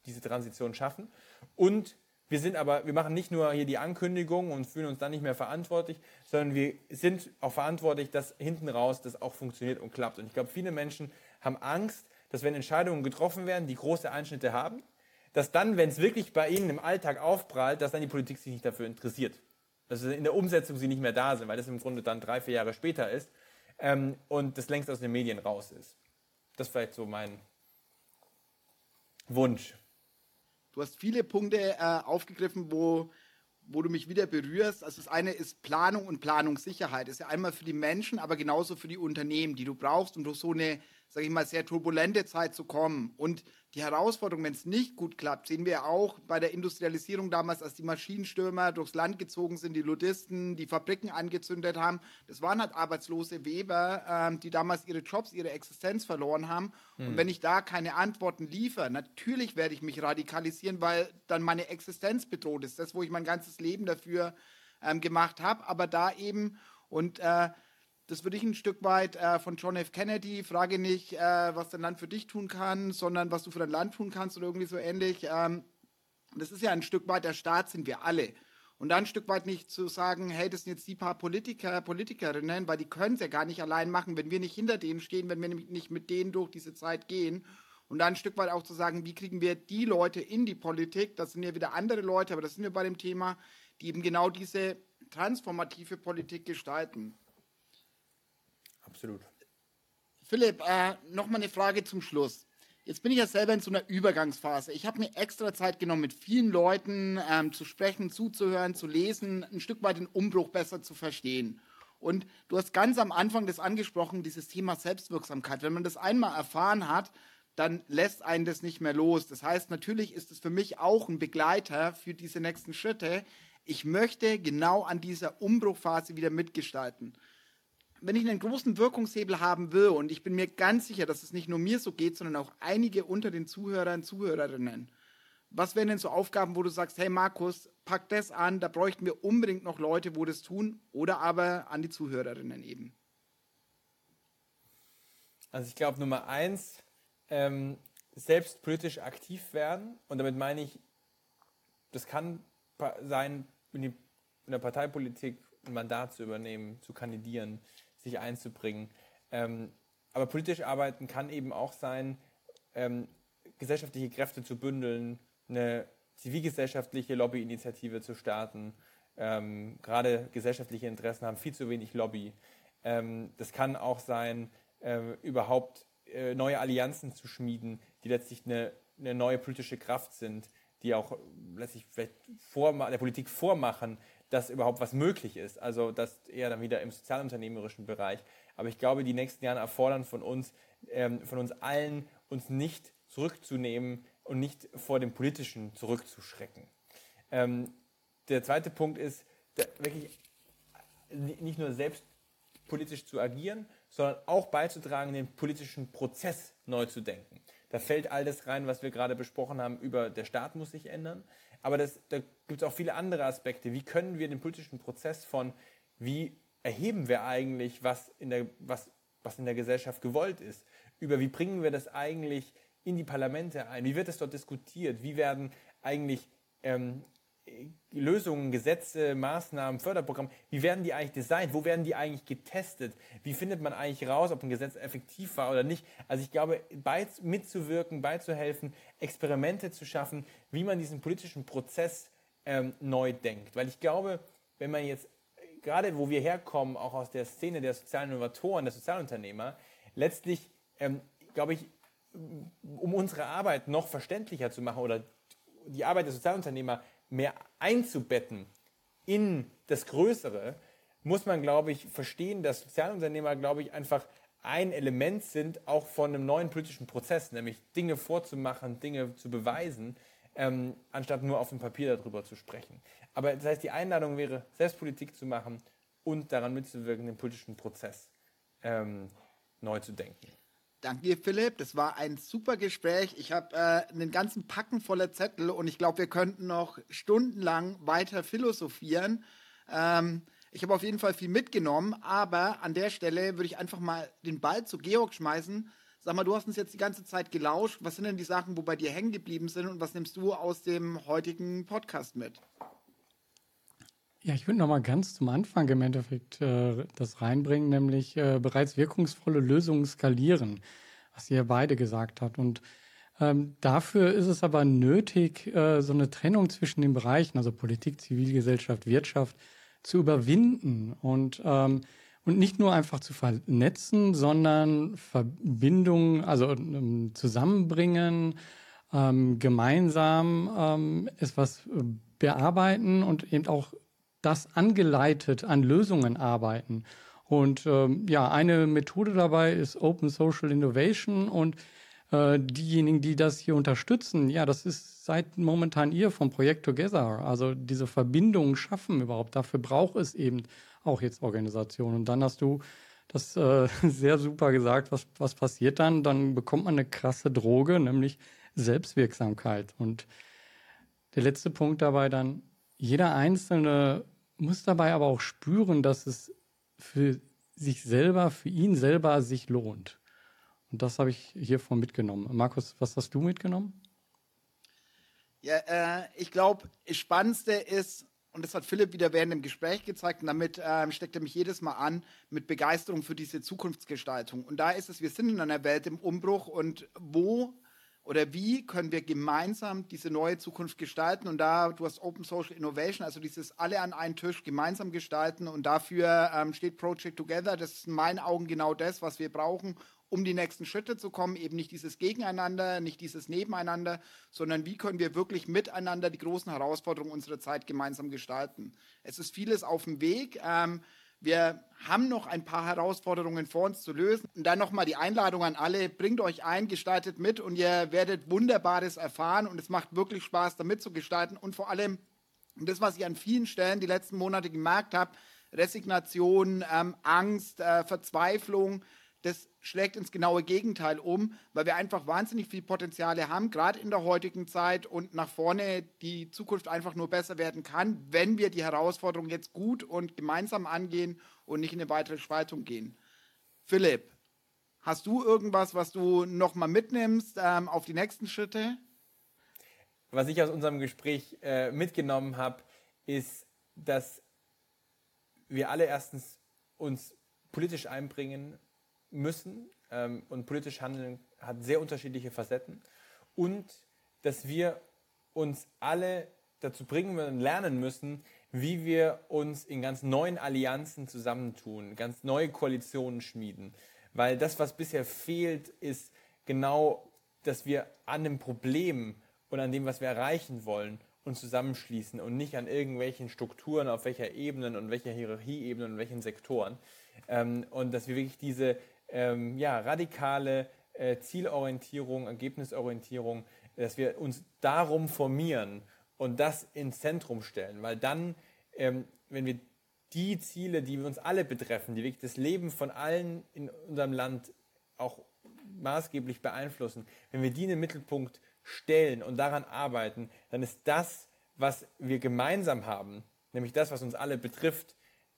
diese Transition schaffen. Und wir sind aber, wir machen nicht nur hier die Ankündigung und fühlen uns dann nicht mehr verantwortlich, sondern wir sind auch verantwortlich, dass hinten raus das auch funktioniert und klappt. Und ich glaube, viele Menschen haben Angst, dass wenn Entscheidungen getroffen werden, die große Einschnitte haben, dass dann, wenn es wirklich bei ihnen im Alltag aufprallt, dass dann die Politik sich nicht dafür interessiert. Dass in der Umsetzung sie nicht mehr da sind, weil das im Grunde dann drei, vier Jahre später ist ähm, und das längst aus den Medien raus ist. Das ist vielleicht so mein Wunsch. Du hast viele Punkte äh, aufgegriffen, wo wo du mich wieder berührst. Also das eine ist Planung und Planungssicherheit. Das ist ja einmal für die Menschen, aber genauso für die Unternehmen, die du brauchst, um durch so eine, sage ich mal, sehr turbulente Zeit zu kommen. Und die Herausforderung, wenn es nicht gut klappt, sehen wir auch bei der Industrialisierung damals, als die Maschinenstürmer durchs Land gezogen sind, die Ludisten, die Fabriken angezündet haben. Das waren halt arbeitslose Weber, ähm, die damals ihre Jobs, ihre Existenz verloren haben. Mhm. Und wenn ich da keine Antworten liefere, natürlich werde ich mich radikalisieren, weil dann meine Existenz bedroht ist. Das, wo ich mein ganzes Leben dafür ähm, gemacht habe. Aber da eben und äh, das würde ich ein Stück weit äh, von John F. Kennedy, frage nicht, äh, was dein Land für dich tun kann, sondern was du für dein Land tun kannst oder irgendwie so ähnlich. Ähm, das ist ja ein Stück weit, der Staat sind wir alle. Und dann ein Stück weit nicht zu sagen, hey, das sind jetzt die paar Politiker, Politikerinnen, weil die können es ja gar nicht allein machen, wenn wir nicht hinter denen stehen, wenn wir nicht mit denen durch diese Zeit gehen. Und dann ein Stück weit auch zu sagen, wie kriegen wir die Leute in die Politik, das sind ja wieder andere Leute, aber das sind wir bei dem Thema, die eben genau diese transformative Politik gestalten. Absolut. Philipp, äh, noch mal eine Frage zum Schluss. Jetzt bin ich ja selber in so einer Übergangsphase. Ich habe mir extra Zeit genommen, mit vielen Leuten ähm, zu sprechen, zuzuhören, zu lesen, ein Stück weit den Umbruch besser zu verstehen. Und du hast ganz am Anfang das angesprochen, dieses Thema Selbstwirksamkeit. Wenn man das einmal erfahren hat, dann lässt einen das nicht mehr los. Das heißt, natürlich ist es für mich auch ein Begleiter für diese nächsten Schritte. Ich möchte genau an dieser Umbruchphase wieder mitgestalten wenn ich einen großen Wirkungshebel haben will, und ich bin mir ganz sicher, dass es nicht nur mir so geht, sondern auch einige unter den Zuhörern, Zuhörerinnen, was wären denn so Aufgaben, wo du sagst, hey Markus, pack das an, da bräuchten wir unbedingt noch Leute, wo das tun, oder aber an die Zuhörerinnen eben? Also ich glaube, Nummer eins, ähm, selbst politisch aktiv werden. Und damit meine ich, das kann sein, in, die, in der Parteipolitik ein Mandat zu übernehmen, zu kandidieren, sich einzubringen. Ähm, aber politisch arbeiten kann eben auch sein, ähm, gesellschaftliche Kräfte zu bündeln, eine zivilgesellschaftliche Lobbyinitiative zu starten. Ähm, gerade gesellschaftliche Interessen haben viel zu wenig Lobby. Ähm, das kann auch sein, äh, überhaupt äh, neue Allianzen zu schmieden, die letztlich eine, eine, neue politische Kraft sind, die auch letztlich vielleicht vor, der Politik vormachen, dass überhaupt was möglich ist. Also das eher dann wieder im sozialunternehmerischen Bereich. Aber ich glaube, die nächsten Jahre erfordern von uns, ähm, von uns allen, uns nicht zurückzunehmen und nicht vor dem Politischen zurückzuschrecken. Ähm, der zweite Punkt ist, wirklich nicht nur selbst politisch zu agieren, sondern auch beizutragen, den politischen Prozess neu zu denken. Da fällt all das rein, was wir gerade besprochen haben, über der Staat muss sich ändern. Aber das, da gibt es auch viele andere Aspekte. Wie können wir den politischen Prozess von, wie erheben wir eigentlich, was in der, was, was in der Gesellschaft gewollt ist, über wie bringen wir das eigentlich in die Parlamente ein, wie wird es dort diskutiert, wie werden eigentlich ähm, Lösungen, Gesetze, Maßnahmen, Förderprogramme, wie werden die eigentlich designt? Wo werden die eigentlich getestet? Wie findet man eigentlich raus, ob ein Gesetz effektiv war oder nicht? Also ich glaube, mitzuwirken, beizuhelfen, Experimente zu schaffen, wie man diesen politischen Prozess ähm, neu denkt. Weil ich glaube, wenn man jetzt, gerade wo wir herkommen, auch aus der Szene der sozialen Innovatoren, der Sozialunternehmer, letztlich, ähm, glaube ich, um unsere Arbeit noch verständlicher zu machen oder die Arbeit der Sozialunternehmer mehr einzubetten in das Größere, muss man, glaube ich, verstehen, dass Sozialunternehmer, glaube ich, einfach ein Element sind, auch von einem neuen politischen Prozess, nämlich Dinge vorzumachen, Dinge zu beweisen, ähm, anstatt nur auf dem Papier darüber zu sprechen. Aber das heißt, die Einladung wäre, Selbstpolitik zu machen und daran mitzuwirken, den politischen Prozess ähm, neu zu denken. Danke dir, Philipp. Das war ein super Gespräch. Ich habe äh, einen ganzen Packen voller Zettel und ich glaube, wir könnten noch stundenlang weiter philosophieren. Ähm, ich habe auf jeden Fall viel mitgenommen, aber an der Stelle würde ich einfach mal den Ball zu Georg schmeißen. Sag mal, du hast uns jetzt die ganze Zeit gelauscht. Was sind denn die Sachen, wo bei dir hängen geblieben sind und was nimmst du aus dem heutigen Podcast mit? Ja, ich würde noch mal ganz zum Anfang im Endeffekt äh, das reinbringen, nämlich äh, bereits wirkungsvolle Lösungen skalieren, was ihr beide gesagt habt. Und ähm, dafür ist es aber nötig, äh, so eine Trennung zwischen den Bereichen, also Politik, Zivilgesellschaft, Wirtschaft, zu überwinden und ähm, und nicht nur einfach zu vernetzen, sondern Verbindungen, also ähm, zusammenbringen, ähm, gemeinsam ähm, etwas äh, bearbeiten und eben auch das angeleitet an Lösungen arbeiten. Und ähm, ja, eine Methode dabei ist Open Social Innovation und äh, diejenigen, die das hier unterstützen, ja, das ist seit momentan ihr vom Projekt Together. Also diese Verbindungen schaffen überhaupt. Dafür braucht es eben auch jetzt Organisationen. Und dann hast du das äh, sehr super gesagt, was, was passiert dann? Dann bekommt man eine krasse Droge, nämlich Selbstwirksamkeit. Und der letzte Punkt dabei dann, jeder Einzelne muss dabei aber auch spüren, dass es für sich selber, für ihn selber sich lohnt. Und das habe ich hiervon mitgenommen. Markus, was hast du mitgenommen? Ja, äh, ich glaube, das Spannendste ist, und das hat Philipp wieder während dem Gespräch gezeigt, und damit äh, steckt er mich jedes Mal an, mit Begeisterung für diese Zukunftsgestaltung. Und da ist es, wir sind in einer Welt im Umbruch und wo oder wie können wir gemeinsam diese neue Zukunft gestalten? Und da, du hast Open Social Innovation, also dieses alle an einen Tisch gemeinsam gestalten. Und dafür ähm, steht Project Together. Das ist in meinen Augen genau das, was wir brauchen, um die nächsten Schritte zu kommen. Eben nicht dieses Gegeneinander, nicht dieses Nebeneinander, sondern wie können wir wirklich miteinander die großen Herausforderungen unserer Zeit gemeinsam gestalten. Es ist vieles auf dem Weg. Ähm, wir haben noch ein paar Herausforderungen vor uns zu lösen. Und dann nochmal die Einladung an alle, bringt euch ein, gestaltet mit und ihr werdet Wunderbares erfahren und es macht wirklich Spaß, damit zu gestalten. Und vor allem, das, was ich an vielen Stellen die letzten Monate gemerkt habe, Resignation, ähm, Angst, äh, Verzweiflung, das schlägt ins genaue Gegenteil um, weil wir einfach wahnsinnig viel Potenziale haben, gerade in der heutigen Zeit und nach vorne die Zukunft einfach nur besser werden kann, wenn wir die Herausforderung jetzt gut und gemeinsam angehen und nicht in eine weitere Spaltung gehen. Philipp, hast du irgendwas, was du nochmal mitnimmst ähm, auf die nächsten Schritte? Was ich aus unserem Gespräch äh, mitgenommen habe, ist, dass wir alle erstens uns politisch einbringen müssen ähm, und politisch handeln hat sehr unterschiedliche Facetten und dass wir uns alle dazu bringen und lernen müssen, wie wir uns in ganz neuen Allianzen zusammentun, ganz neue Koalitionen schmieden. Weil das, was bisher fehlt, ist genau, dass wir an dem Problem und an dem, was wir erreichen wollen, uns zusammenschließen und nicht an irgendwelchen Strukturen, auf welcher Ebene und welcher Hierarchieebene und welchen Sektoren. Ähm, und dass wir wirklich diese ähm, ja, radikale äh, Zielorientierung, Ergebnisorientierung, dass wir uns darum formieren und das ins Zentrum stellen, weil dann, ähm, wenn wir die Ziele, die uns alle betreffen, die wirklich das Leben von allen in unserem Land auch maßgeblich beeinflussen, wenn wir die in den Mittelpunkt stellen und daran arbeiten, dann ist das, was wir gemeinsam haben, nämlich das, was uns alle betrifft,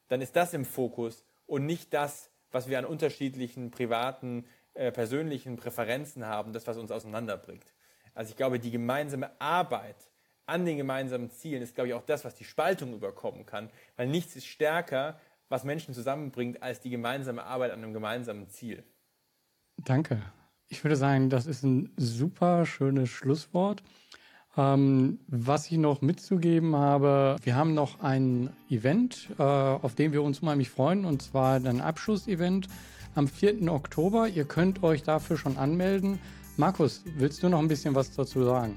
dann ist das im Fokus und nicht das, was wir an unterschiedlichen privaten, äh, persönlichen Präferenzen haben, das, was uns auseinanderbringt. Also ich glaube, die gemeinsame Arbeit an den gemeinsamen Zielen ist, glaube ich, auch das, was die Spaltung überkommen kann, weil nichts ist stärker, was Menschen zusammenbringt, als die gemeinsame Arbeit an einem gemeinsamen Ziel. Danke. Ich würde sagen, das ist ein super schönes Schlusswort. Ähm, was ich noch mitzugeben habe, wir haben noch ein Event, äh, auf dem wir uns unheimlich freuen, und zwar ein Abschlussevent am 4. Oktober. Ihr könnt euch dafür schon anmelden. Markus, willst du noch ein bisschen was dazu sagen?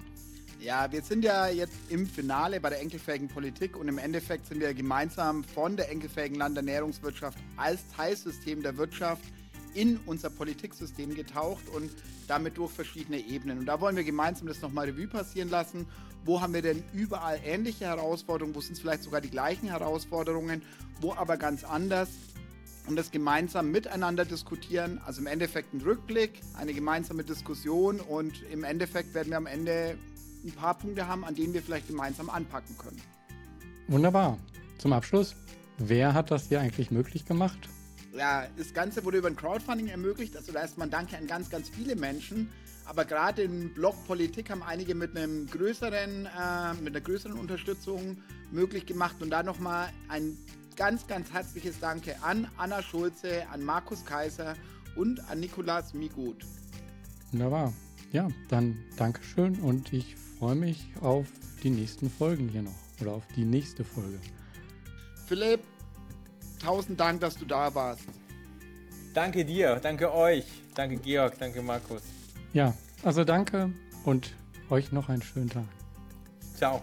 Ja, wir sind ja jetzt im Finale bei der enkelfähigen Politik und im Endeffekt sind wir gemeinsam von der enkelfähigen Landernährungswirtschaft als Teilsystem der Wirtschaft in unser Politiksystem getaucht und damit durch verschiedene Ebenen. Und da wollen wir gemeinsam das nochmal Revue passieren lassen. Wo haben wir denn überall ähnliche Herausforderungen? Wo sind es vielleicht sogar die gleichen Herausforderungen? Wo aber ganz anders? Und das gemeinsam miteinander diskutieren. Also im Endeffekt ein Rückblick, eine gemeinsame Diskussion und im Endeffekt werden wir am Ende ein paar Punkte haben, an denen wir vielleicht gemeinsam anpacken können. Wunderbar. Zum Abschluss, wer hat das hier eigentlich möglich gemacht? Ja, das Ganze wurde über ein Crowdfunding ermöglicht. Also da erstmal ein Danke an ganz, ganz viele Menschen. Aber gerade im Blog Politik haben einige mit einem größeren, äh, mit einer größeren Unterstützung möglich gemacht. Und da nochmal ein ganz, ganz herzliches Danke an Anna Schulze, an Markus Kaiser und an Nikolas Migut. Wunderbar. Ja, dann Dankeschön und ich freue mich auf die nächsten Folgen hier noch oder auf die nächste Folge. Philipp, tausend Dank, dass du da warst. Danke dir, danke euch, danke Georg, danke Markus. Ja, also danke und euch noch einen schönen Tag. Ciao.